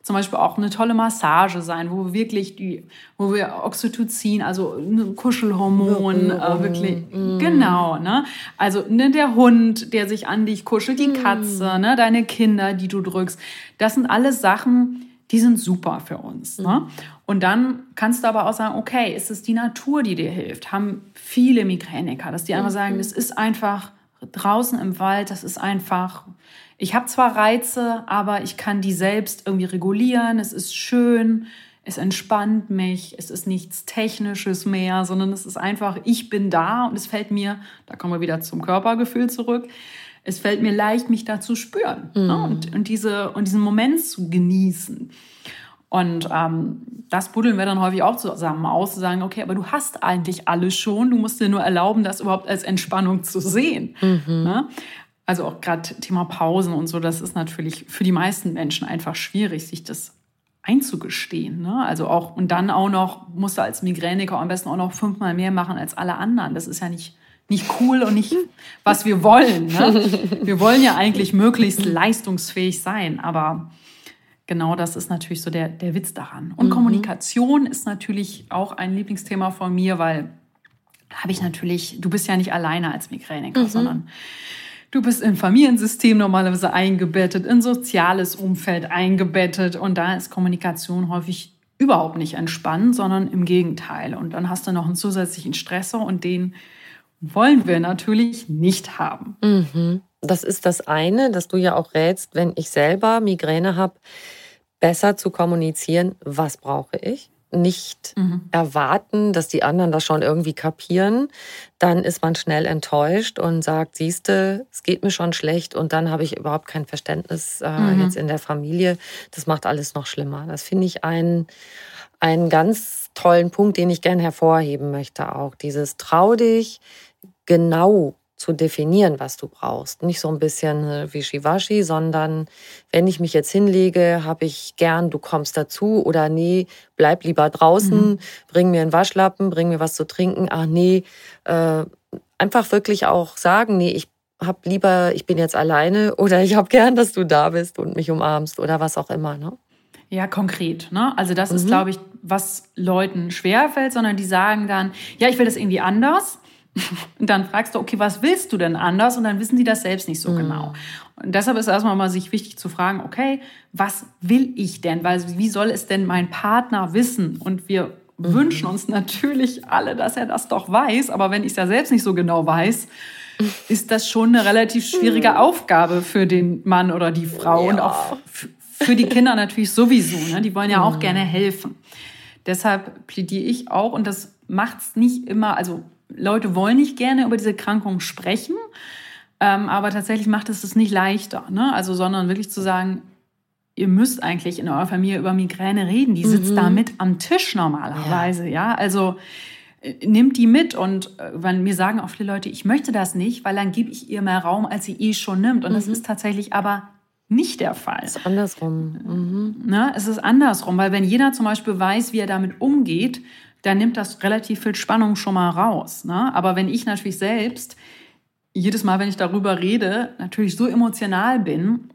zum Beispiel auch eine tolle Massage sein, wo wir wirklich die, wo wir Oxytocin, also ein Kuschelhormon, äh, wirklich, mm. genau, ne? Also ne, der Hund, der sich an dich kuschelt, die mm. Katze, ne, deine Kinder, die du drückst. Das sind alles Sachen, die sind super für uns. Ne? Mm. Und dann kannst du aber auch sagen, okay, ist es die Natur, die dir hilft? Haben viele Migräniker, dass die einfach sagen, das ist einfach draußen im Wald, das ist einfach ich habe zwar Reize, aber ich kann die selbst irgendwie regulieren. Es ist schön, es entspannt mich, es ist nichts Technisches mehr, sondern es ist einfach, ich bin da und es fällt mir, da kommen wir wieder zum Körpergefühl zurück, es fällt mir leicht, mich da zu spüren ne? mhm. und, und, diese, und diesen Moment zu genießen. Und ähm, das buddeln wir dann häufig auch zusammen aus, zu sagen, okay, aber du hast eigentlich alles schon, du musst dir nur erlauben, das überhaupt als Entspannung zu sehen. Mhm. Ne? Also auch gerade Thema Pausen und so, das ist natürlich für die meisten Menschen einfach schwierig, sich das einzugestehen. Ne? Also auch, und dann auch noch, musst du als Migräniker am besten auch noch fünfmal mehr machen als alle anderen. Das ist ja nicht, nicht cool und nicht, (laughs) was wir wollen. Ne? Wir wollen ja eigentlich möglichst leistungsfähig sein, aber genau das ist natürlich so der, der Witz daran. Und mhm. Kommunikation ist natürlich auch ein Lieblingsthema von mir, weil habe ich natürlich, du bist ja nicht alleine als Migräniker, mhm. sondern Du bist im Familiensystem normalerweise eingebettet, in soziales Umfeld eingebettet und da ist Kommunikation häufig überhaupt nicht entspannt, sondern im Gegenteil. Und dann hast du noch einen zusätzlichen Stressor und den wollen wir natürlich nicht haben. Mhm. Das ist das eine, dass du ja auch rätst, wenn ich selber Migräne habe, besser zu kommunizieren, was brauche ich nicht mhm. erwarten, dass die anderen das schon irgendwie kapieren, dann ist man schnell enttäuscht und sagt, siehste, es geht mir schon schlecht und dann habe ich überhaupt kein Verständnis äh, mhm. jetzt in der Familie. Das macht alles noch schlimmer. Das finde ich einen, einen ganz tollen Punkt, den ich gern hervorheben möchte auch. Dieses trau dich genau zu definieren, was du brauchst. Nicht so ein bisschen äh, wischiwaschi, sondern wenn ich mich jetzt hinlege, habe ich gern, du kommst dazu oder nee, bleib lieber draußen, mhm. bring mir einen Waschlappen, bring mir was zu trinken. Ach nee, äh, einfach wirklich auch sagen, nee, ich hab lieber, ich bin jetzt alleine (laughs) oder ich habe gern, dass du da bist und mich umarmst oder was auch immer. Ne? Ja, konkret. Ne? Also das mhm. ist, glaube ich, was Leuten schwerfällt, sondern die sagen dann, ja, ich will das irgendwie anders. Und dann fragst du, okay, was willst du denn anders? Und dann wissen die das selbst nicht so mhm. genau. Und deshalb ist erstmal mal sich wichtig zu fragen, okay, was will ich denn? Weil wie soll es denn mein Partner wissen? Und wir mhm. wünschen uns natürlich alle, dass er das doch weiß. Aber wenn ich es ja selbst nicht so genau weiß, ist das schon eine relativ schwierige mhm. Aufgabe für den Mann oder die Frau ja. und auch für die Kinder natürlich sowieso. Ne? Die wollen ja auch mhm. gerne helfen. Deshalb plädiere ich auch, und das macht es nicht immer, also Leute wollen nicht gerne über diese Krankung sprechen, ähm, aber tatsächlich macht es es nicht leichter. Ne? Also, sondern wirklich zu sagen, ihr müsst eigentlich in eurer Familie über Migräne reden. Die sitzt mhm. da mit am Tisch normalerweise, ja. ja? Also äh, nimmt die mit und äh, wenn mir sagen auch viele Leute, ich möchte das nicht, weil dann gebe ich ihr mehr Raum, als sie eh schon nimmt. Und mhm. das ist tatsächlich aber nicht der Fall. Es ist andersrum. Mhm. Ne? Es ist andersrum, weil wenn jeder zum Beispiel weiß, wie er damit umgeht, dann nimmt das relativ viel Spannung schon mal raus. Ne? Aber wenn ich natürlich selbst jedes Mal, wenn ich darüber rede, natürlich so emotional bin,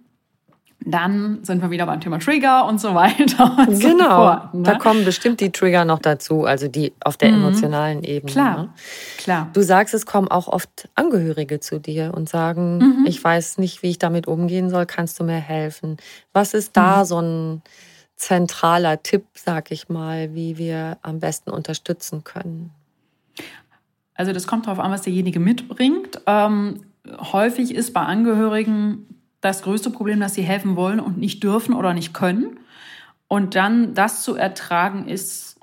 dann sind wir wieder beim Thema Trigger und so weiter. Und genau, so fort, ne? da kommen bestimmt die Trigger noch dazu, also die auf der mhm. emotionalen Ebene. Klar, ne? klar. Du sagst, es kommen auch oft Angehörige zu dir und sagen, mhm. ich weiß nicht, wie ich damit umgehen soll, kannst du mir helfen? Was ist da mhm. so ein zentraler Tipp, sag ich mal, wie wir am besten unterstützen können? Also das kommt darauf an, was derjenige mitbringt. Ähm, häufig ist bei Angehörigen das größte Problem, dass sie helfen wollen und nicht dürfen oder nicht können. Und dann das zu ertragen, ist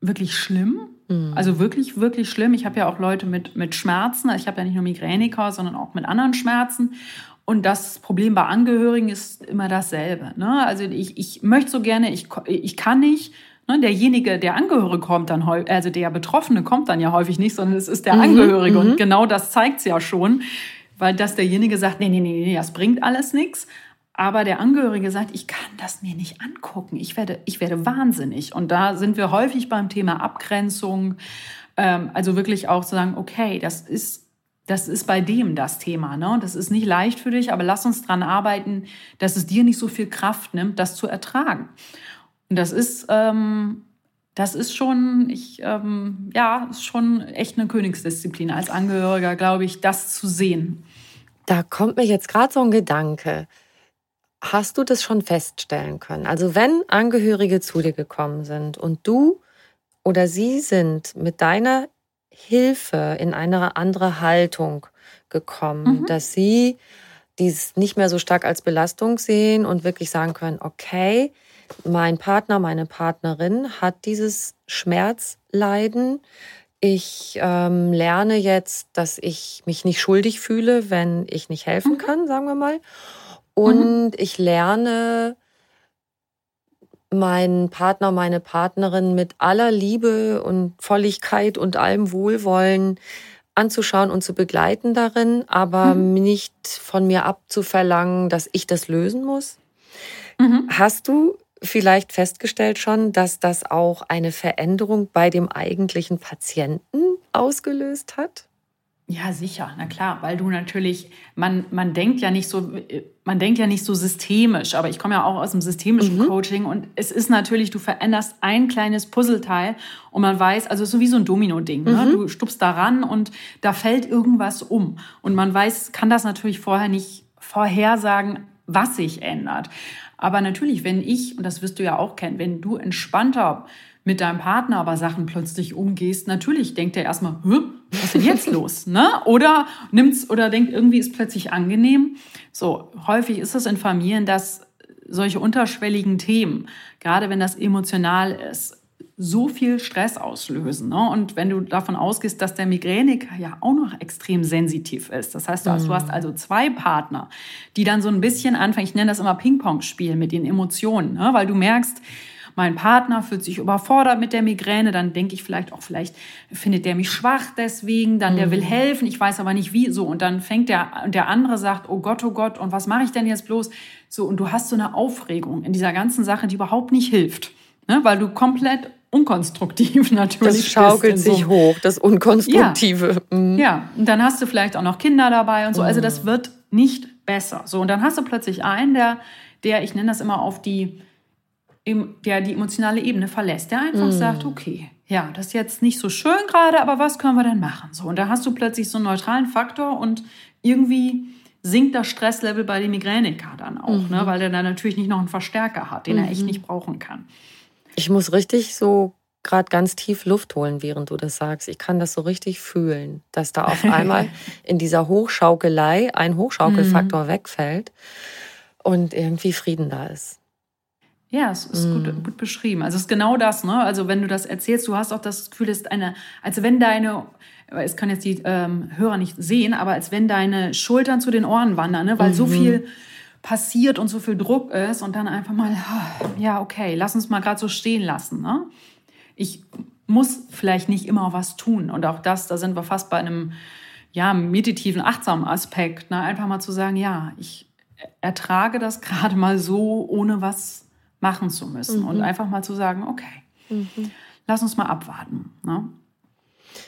wirklich schlimm. Mhm. Also wirklich, wirklich schlimm. Ich habe ja auch Leute mit, mit Schmerzen. Ich habe ja nicht nur Migräniker, sondern auch mit anderen Schmerzen. Und das Problem bei Angehörigen ist immer dasselbe. Ne? Also ich, ich möchte so gerne, ich, ich kann nicht. Ne? Derjenige, der Angehörige kommt dann häufig, also der Betroffene kommt dann ja häufig nicht, sondern es ist der mhm, Angehörige. Mhm. Und genau das zeigt es ja schon weil das derjenige sagt, nee, nee, nee, nee, das bringt alles nichts. Aber der Angehörige sagt, ich kann das mir nicht angucken. Ich werde, ich werde wahnsinnig. Und da sind wir häufig beim Thema Abgrenzung. Ähm, also wirklich auch zu sagen, okay, das ist, das ist bei dem das Thema. Ne? Das ist nicht leicht für dich, aber lass uns dran arbeiten, dass es dir nicht so viel Kraft nimmt, das zu ertragen. Und das ist, ähm, das ist schon, ich, ähm, ja, ist schon echt eine Königsdisziplin als Angehöriger, glaube ich, das zu sehen. Da kommt mir jetzt gerade so ein Gedanke. Hast du das schon feststellen können? Also wenn Angehörige zu dir gekommen sind und du oder sie sind mit deiner Hilfe in eine andere Haltung gekommen, mhm. dass sie dies nicht mehr so stark als Belastung sehen und wirklich sagen können, okay, mein Partner, meine Partnerin hat dieses Schmerzleiden. Ich ähm, lerne jetzt, dass ich mich nicht schuldig fühle, wenn ich nicht helfen mhm. kann, sagen wir mal. Und mhm. ich lerne meinen Partner, meine Partnerin mit aller Liebe und Volligkeit und allem Wohlwollen anzuschauen und zu begleiten darin, aber mhm. nicht von mir abzuverlangen, dass ich das lösen muss. Mhm. Hast du vielleicht festgestellt schon, dass das auch eine Veränderung bei dem eigentlichen Patienten ausgelöst hat? Ja, sicher, na klar, weil du natürlich, man, man denkt ja nicht so, man denkt ja nicht so systemisch, aber ich komme ja auch aus dem systemischen mhm. Coaching und es ist natürlich, du veränderst ein kleines Puzzleteil und man weiß, also so wie so ein Domino-Ding, ne? mhm. ne? du stupst daran und da fällt irgendwas um und man weiß, kann das natürlich vorher nicht vorhersagen, was sich ändert. Aber natürlich, wenn ich, und das wirst du ja auch kennen, wenn du entspannter mit deinem Partner aber Sachen plötzlich umgehst, natürlich denkt er erstmal, was ist denn jetzt (laughs) los? Ne? Oder nimmt's oder denkt, irgendwie ist plötzlich angenehm. So, häufig ist es in Familien, dass solche unterschwelligen Themen, gerade wenn das emotional ist, so viel Stress auslösen. Ne? Und wenn du davon ausgehst, dass der Migräniker ja auch noch extrem sensitiv ist, das heißt, du hast, mhm. du hast also zwei Partner, die dann so ein bisschen anfangen, ich nenne das immer Ping-Pong-Spiel mit den Emotionen, ne? weil du merkst, mein Partner fühlt sich überfordert mit der Migräne, dann denke ich vielleicht auch, vielleicht findet der mich schwach deswegen, dann der will mhm. helfen, ich weiß aber nicht wie, so und dann fängt der der andere sagt, oh Gott, oh Gott, und was mache ich denn jetzt bloß? So und du hast so eine Aufregung in dieser ganzen Sache, die überhaupt nicht hilft, ne? weil du komplett unkonstruktiv (laughs) natürlich. Das schaukelt sich so. hoch, das Unkonstruktive. Ja. Mhm. ja, und dann hast du vielleicht auch noch Kinder dabei und so. Also das mhm. wird nicht besser. So, und dann hast du plötzlich einen, der, der, ich nenne das immer auf die, der die emotionale Ebene verlässt, der einfach mhm. sagt, okay, ja, das ist jetzt nicht so schön gerade, aber was können wir denn machen? So, und da hast du plötzlich so einen neutralen Faktor und irgendwie sinkt das Stresslevel bei dem Migräniker dann auch, ne? mhm. ne? weil der dann natürlich nicht noch einen Verstärker hat, den mhm. er echt mhm. nicht brauchen kann. Ich muss richtig so gerade ganz tief Luft holen, während du das sagst. Ich kann das so richtig fühlen, dass da auf einmal (laughs) in dieser Hochschaukelei ein Hochschaukelfaktor mhm. wegfällt und irgendwie Frieden da ist. Ja, es ist mm. gut, gut, beschrieben. Also es ist genau das, ne? Also wenn du das erzählst, du hast auch das Gefühl, es ist eine, als wenn deine, es können jetzt die ähm, Hörer nicht sehen, aber als wenn deine Schultern zu den Ohren wandern, ne? Weil mhm. so viel passiert und so viel Druck ist und dann einfach mal, (sighs) ja, okay, lass uns mal gerade so stehen lassen, ne? Ich muss vielleicht nicht immer was tun und auch das, da sind wir fast bei einem, ja, meditativen, achtsamen Aspekt, ne? Einfach mal zu sagen, ja, ich ertrage das (laughs) gerade mal so, ohne was machen zu müssen mhm. und einfach mal zu sagen, okay, mhm. lass uns mal abwarten. Ne?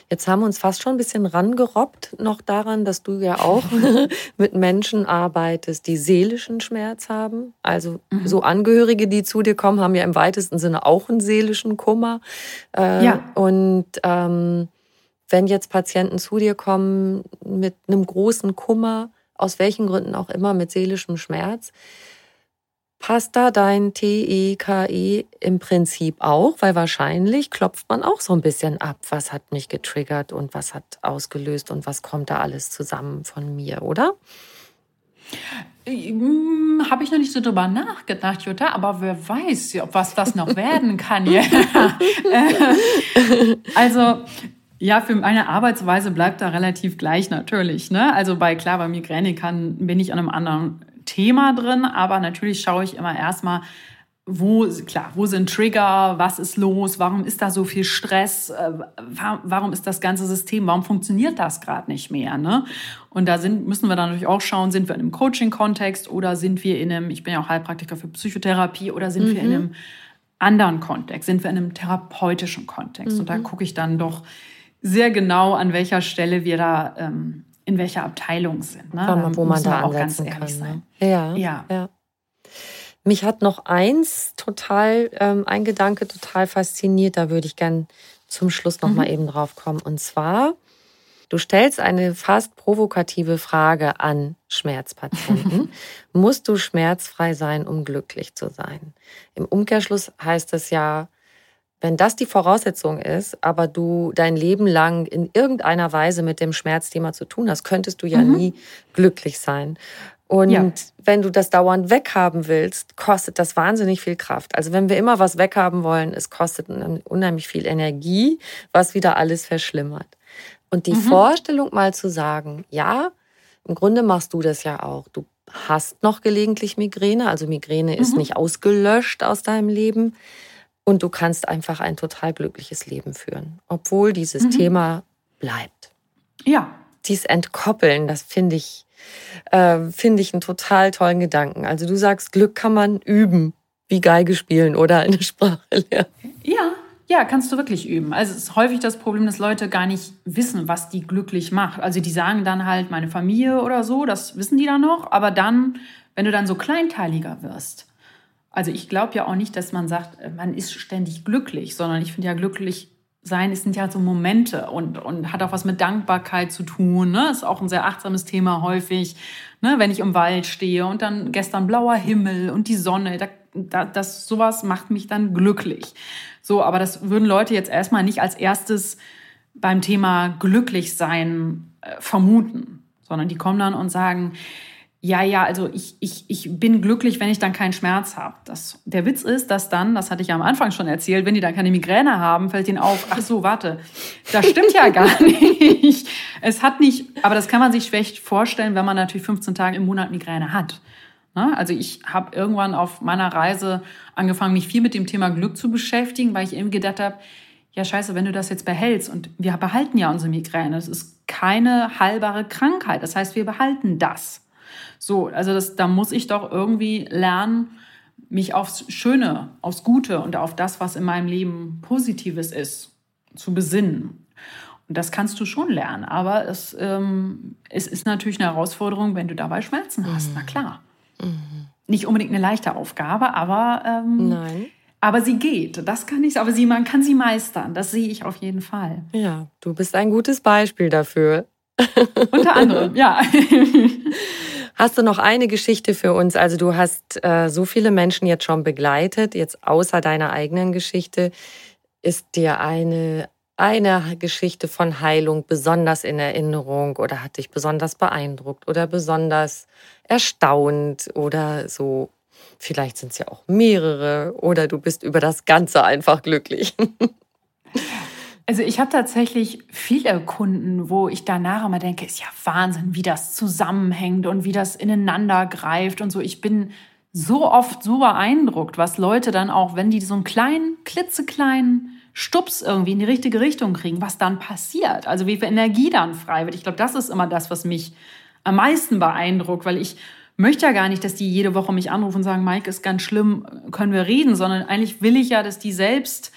Jetzt haben wir uns fast schon ein bisschen rangerobbt noch daran, dass du ja auch (laughs) mit Menschen arbeitest, die seelischen Schmerz haben. Also mhm. so Angehörige, die zu dir kommen, haben ja im weitesten Sinne auch einen seelischen Kummer. Äh, ja. Und ähm, wenn jetzt Patienten zu dir kommen mit einem großen Kummer, aus welchen Gründen auch immer, mit seelischem Schmerz, passt da dein TEKE e im Prinzip auch, weil wahrscheinlich klopft man auch so ein bisschen ab, was hat mich getriggert und was hat ausgelöst und was kommt da alles zusammen von mir, oder? Hm, Habe ich noch nicht so drüber nachgedacht, Jutta, aber wer weiß, was das noch werden kann. Ja. (laughs) also ja, für meine Arbeitsweise bleibt da relativ gleich natürlich. Ne? Also bei klar, bei Migräne kann, bin ich an einem anderen Thema drin, aber natürlich schaue ich immer erstmal, wo, klar, wo sind Trigger, was ist los, warum ist da so viel Stress, äh, warum ist das ganze System, warum funktioniert das gerade nicht mehr, ne? Und da sind, müssen wir dann natürlich auch schauen, sind wir in einem Coaching-Kontext oder sind wir in einem, ich bin ja auch Heilpraktiker für Psychotherapie, oder sind mhm. wir in mhm. einem anderen Kontext, sind wir in einem therapeutischen Kontext? Mhm. Und da mhm. gucke ich dann doch sehr genau, an welcher Stelle wir da ähm, in welcher Abteilung sind. Ne? Mal, wo man da ansetzen kann. Ne? Ja, ja, ja. Mich hat noch eins total, ähm, ein Gedanke total fasziniert. Da würde ich gern zum Schluss noch mhm. mal eben drauf kommen. Und zwar, du stellst eine fast provokative Frage an Schmerzpatienten. (laughs) Musst du schmerzfrei sein, um glücklich zu sein? Im Umkehrschluss heißt es ja, wenn das die Voraussetzung ist, aber du dein Leben lang in irgendeiner Weise mit dem Schmerzthema zu tun hast, könntest du ja mhm. nie glücklich sein. Und ja. wenn du das dauernd weghaben willst, kostet das wahnsinnig viel Kraft. Also wenn wir immer was weghaben wollen, es kostet unheimlich viel Energie, was wieder alles verschlimmert. Und die mhm. Vorstellung mal zu sagen, ja, im Grunde machst du das ja auch. Du hast noch gelegentlich Migräne, also Migräne ist mhm. nicht ausgelöscht aus deinem Leben. Und du kannst einfach ein total glückliches Leben führen, obwohl dieses mhm. Thema bleibt. Ja. Dies Entkoppeln, das finde ich, äh, finde ich einen total tollen Gedanken. Also du sagst, Glück kann man üben, wie Geige spielen oder eine (laughs) Sprache lernen. Ja, ja, kannst du wirklich üben. Also es ist häufig das Problem, dass Leute gar nicht wissen, was die glücklich macht. Also die sagen dann halt meine Familie oder so, das wissen die dann noch. Aber dann, wenn du dann so kleinteiliger wirst, also ich glaube ja auch nicht, dass man sagt, äh, man ist ständig glücklich, sondern ich finde ja glücklich sein, es sind ja so Momente und, und hat auch was mit Dankbarkeit zu tun. Ne? Ist auch ein sehr achtsames Thema häufig, ne? wenn ich im Wald stehe und dann gestern blauer Himmel und die Sonne, da, da, das sowas macht mich dann glücklich. So, aber das würden Leute jetzt erstmal nicht als erstes beim Thema glücklich sein äh, vermuten, sondern die kommen dann und sagen, ja, ja, also ich, ich, ich bin glücklich, wenn ich dann keinen Schmerz habe. Das, der Witz ist, dass dann, das hatte ich ja am Anfang schon erzählt, wenn die dann keine Migräne haben, fällt ihnen auf, ach so, warte, das stimmt ja (laughs) gar nicht. Es hat nicht, aber das kann man sich schlecht vorstellen, wenn man natürlich 15 Tage im Monat Migräne hat. Ne? Also ich habe irgendwann auf meiner Reise angefangen, mich viel mit dem Thema Glück zu beschäftigen, weil ich eben gedacht habe, ja scheiße, wenn du das jetzt behältst und wir behalten ja unsere Migräne, es ist keine heilbare Krankheit, das heißt, wir behalten das. So, also das, da muss ich doch irgendwie lernen, mich aufs Schöne, aufs Gute und auf das, was in meinem Leben Positives ist, zu besinnen. Und das kannst du schon lernen, aber es, ähm, es ist natürlich eine Herausforderung, wenn du dabei Schmerzen hast, mhm. na klar. Mhm. Nicht unbedingt eine leichte Aufgabe, aber, ähm, Nein. aber sie geht. Das kann ich, aber sie, man kann sie meistern. Das sehe ich auf jeden Fall. Ja, du bist ein gutes Beispiel dafür. Unter anderem, ja. (laughs) Hast du noch eine Geschichte für uns? Also du hast äh, so viele Menschen jetzt schon begleitet, jetzt außer deiner eigenen Geschichte. Ist dir eine, eine Geschichte von Heilung besonders in Erinnerung oder hat dich besonders beeindruckt oder besonders erstaunt oder so? Vielleicht sind es ja auch mehrere oder du bist über das Ganze einfach glücklich. (laughs) Also ich habe tatsächlich viele Kunden, wo ich danach immer denke, ist ja Wahnsinn, wie das zusammenhängt und wie das ineinander greift und so. Ich bin so oft so beeindruckt, was Leute dann auch, wenn die so einen kleinen, klitzekleinen Stups irgendwie in die richtige Richtung kriegen, was dann passiert. Also wie viel Energie dann frei wird. Ich glaube, das ist immer das, was mich am meisten beeindruckt, weil ich möchte ja gar nicht, dass die jede Woche mich anrufen und sagen, Mike ist ganz schlimm, können wir reden, sondern eigentlich will ich ja, dass die selbst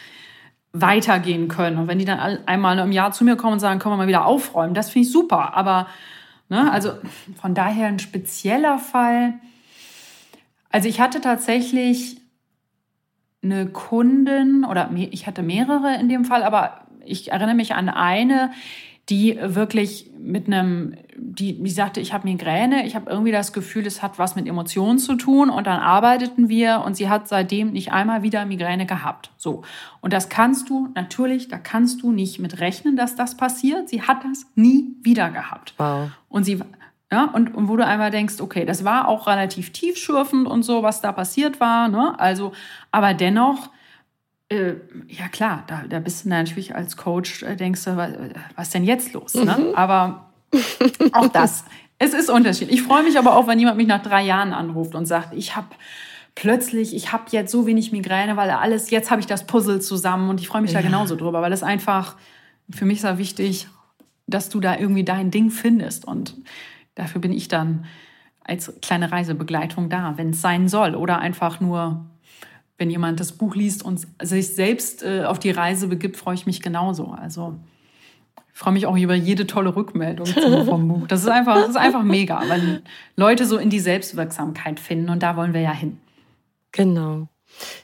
weitergehen können. Und wenn die dann einmal im Jahr zu mir kommen und sagen, können wir mal wieder aufräumen, das finde ich super. Aber, ne, also von daher ein spezieller Fall. Also ich hatte tatsächlich eine Kundin oder ich hatte mehrere in dem Fall, aber ich erinnere mich an eine, die wirklich mit einem, die, die sagte, ich habe Migräne, ich habe irgendwie das Gefühl, es hat was mit Emotionen zu tun und dann arbeiteten wir und sie hat seitdem nicht einmal wieder Migräne gehabt. So. Und das kannst du natürlich, da kannst du nicht mit rechnen, dass das passiert. Sie hat das nie wieder gehabt. Wow. Und sie, ja, und, und wo du einmal denkst, okay, das war auch relativ tiefschürfend und so, was da passiert war, ne? Also, aber dennoch, äh, ja klar, da, da bist du natürlich als Coach, äh, denkst du, was, was denn jetzt los? Ne? Mhm. Aber auch das, (laughs) es ist unterschiedlich. Ich freue mich aber auch, wenn jemand mich nach drei Jahren anruft und sagt, ich habe plötzlich, ich habe jetzt so wenig Migräne, weil alles, jetzt habe ich das Puzzle zusammen und ich freue mich ja. da genauso drüber, weil es einfach, für mich ja wichtig, dass du da irgendwie dein Ding findest und dafür bin ich dann als kleine Reisebegleitung da, wenn es sein soll oder einfach nur wenn jemand das Buch liest und sich selbst äh, auf die Reise begibt, freue ich mich genauso. Also ich freue mich auch über jede tolle Rückmeldung (laughs) vom Buch. Das ist einfach, das ist einfach mega, wenn Leute so in die Selbstwirksamkeit finden und da wollen wir ja hin. Genau.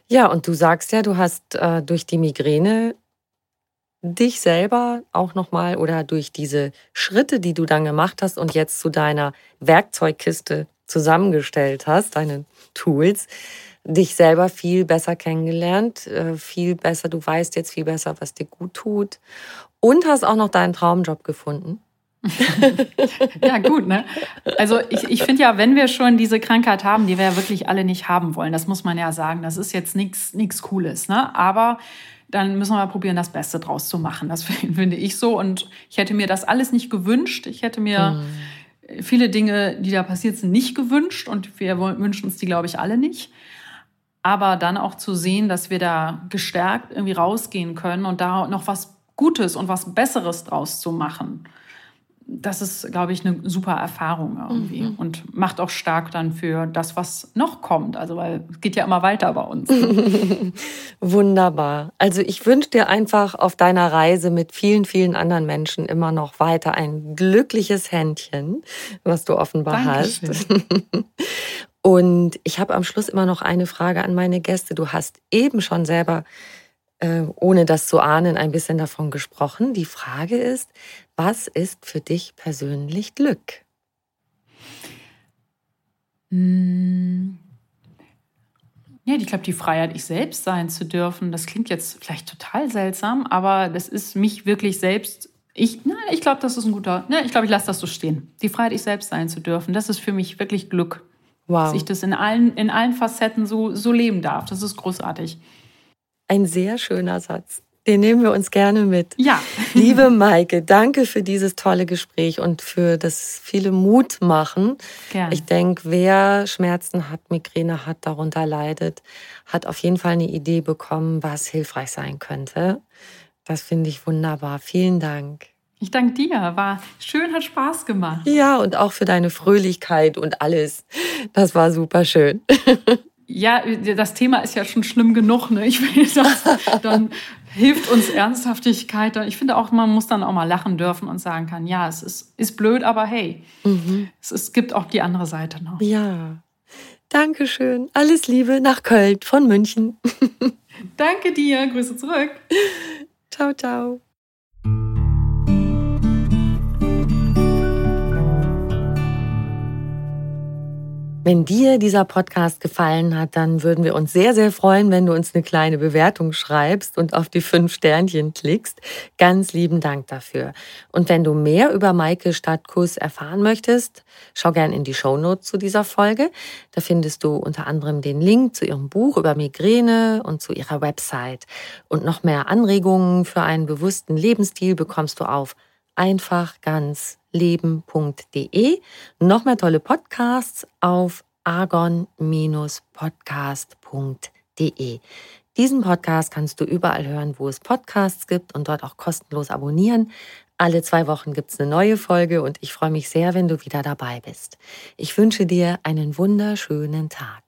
Ja, und du sagst ja, du hast äh, durch die Migräne dich selber auch nochmal oder durch diese Schritte, die du dann gemacht hast und jetzt zu deiner Werkzeugkiste zusammengestellt hast, deine Tools, dich selber viel besser kennengelernt, äh, viel besser, du weißt jetzt viel besser, was dir gut tut und hast auch noch deinen Traumjob gefunden. (laughs) ja, gut, ne? Also ich, ich finde ja, wenn wir schon diese Krankheit haben, die wir ja wirklich alle nicht haben wollen, das muss man ja sagen, das ist jetzt nichts Cooles, ne? Aber dann müssen wir mal probieren, das Beste draus zu machen. Das (laughs) finde ich so. Und ich hätte mir das alles nicht gewünscht. Ich hätte mir mm. viele Dinge, die da passiert sind, nicht gewünscht. Und wir wünschen uns die, glaube ich, alle nicht aber dann auch zu sehen, dass wir da gestärkt irgendwie rausgehen können und da noch was Gutes und was Besseres draus zu machen. Das ist, glaube ich, eine super Erfahrung irgendwie mhm. und macht auch stark dann für das, was noch kommt. Also, weil es geht ja immer weiter bei uns. (laughs) Wunderbar. Also, ich wünsche dir einfach auf deiner Reise mit vielen, vielen anderen Menschen immer noch weiter ein glückliches Händchen, was du offenbar Dankeschön. hast. (laughs) Und ich habe am Schluss immer noch eine Frage an meine Gäste. Du hast eben schon selber, äh, ohne das zu ahnen, ein bisschen davon gesprochen. Die Frage ist, was ist für dich persönlich Glück? Hm. Ja, ich glaube, die Freiheit, ich selbst sein zu dürfen, das klingt jetzt vielleicht total seltsam, aber das ist mich wirklich selbst. Ich, na, ich glaube, das ist ein guter. Ne, ich glaube, ich lasse das so stehen. Die Freiheit, ich selbst sein zu dürfen, das ist für mich wirklich Glück. Wow. Dass ich das in allen, in allen Facetten so, so leben darf. Das ist großartig. Ein sehr schöner Satz. Den nehmen wir uns gerne mit. Ja. (laughs) Liebe Maike, danke für dieses tolle Gespräch und für das viele Mut machen. Gerne. Ich denke, wer Schmerzen hat, Migräne hat, darunter leidet, hat auf jeden Fall eine Idee bekommen, was hilfreich sein könnte. Das finde ich wunderbar. Vielen Dank. Ich danke dir. War schön, hat Spaß gemacht. Ja, und auch für deine Fröhlichkeit und alles. Das war super schön. (laughs) Ja, das Thema ist ja schon schlimm genug. Ne? Ich finde, das, dann hilft uns Ernsthaftigkeit. Ich finde auch, man muss dann auch mal lachen dürfen und sagen kann, ja, es ist, ist blöd, aber hey, mhm. es, es gibt auch die andere Seite noch. Ja. Dankeschön. Alles Liebe nach Köln von München. (laughs) Danke dir. Grüße zurück. Ciao, ciao. Wenn dir dieser Podcast gefallen hat, dann würden wir uns sehr, sehr freuen, wenn du uns eine kleine Bewertung schreibst und auf die fünf Sternchen klickst. Ganz lieben Dank dafür. Und wenn du mehr über Maike Stadtkuss erfahren möchtest, schau gern in die Shownotes zu dieser Folge. Da findest du unter anderem den Link zu ihrem Buch über Migräne und zu ihrer Website. Und noch mehr Anregungen für einen bewussten Lebensstil bekommst du auf einfachganzleben.de. Noch mehr tolle Podcasts auf argon-podcast.de. Diesen Podcast kannst du überall hören, wo es Podcasts gibt und dort auch kostenlos abonnieren. Alle zwei Wochen gibt es eine neue Folge und ich freue mich sehr, wenn du wieder dabei bist. Ich wünsche dir einen wunderschönen Tag.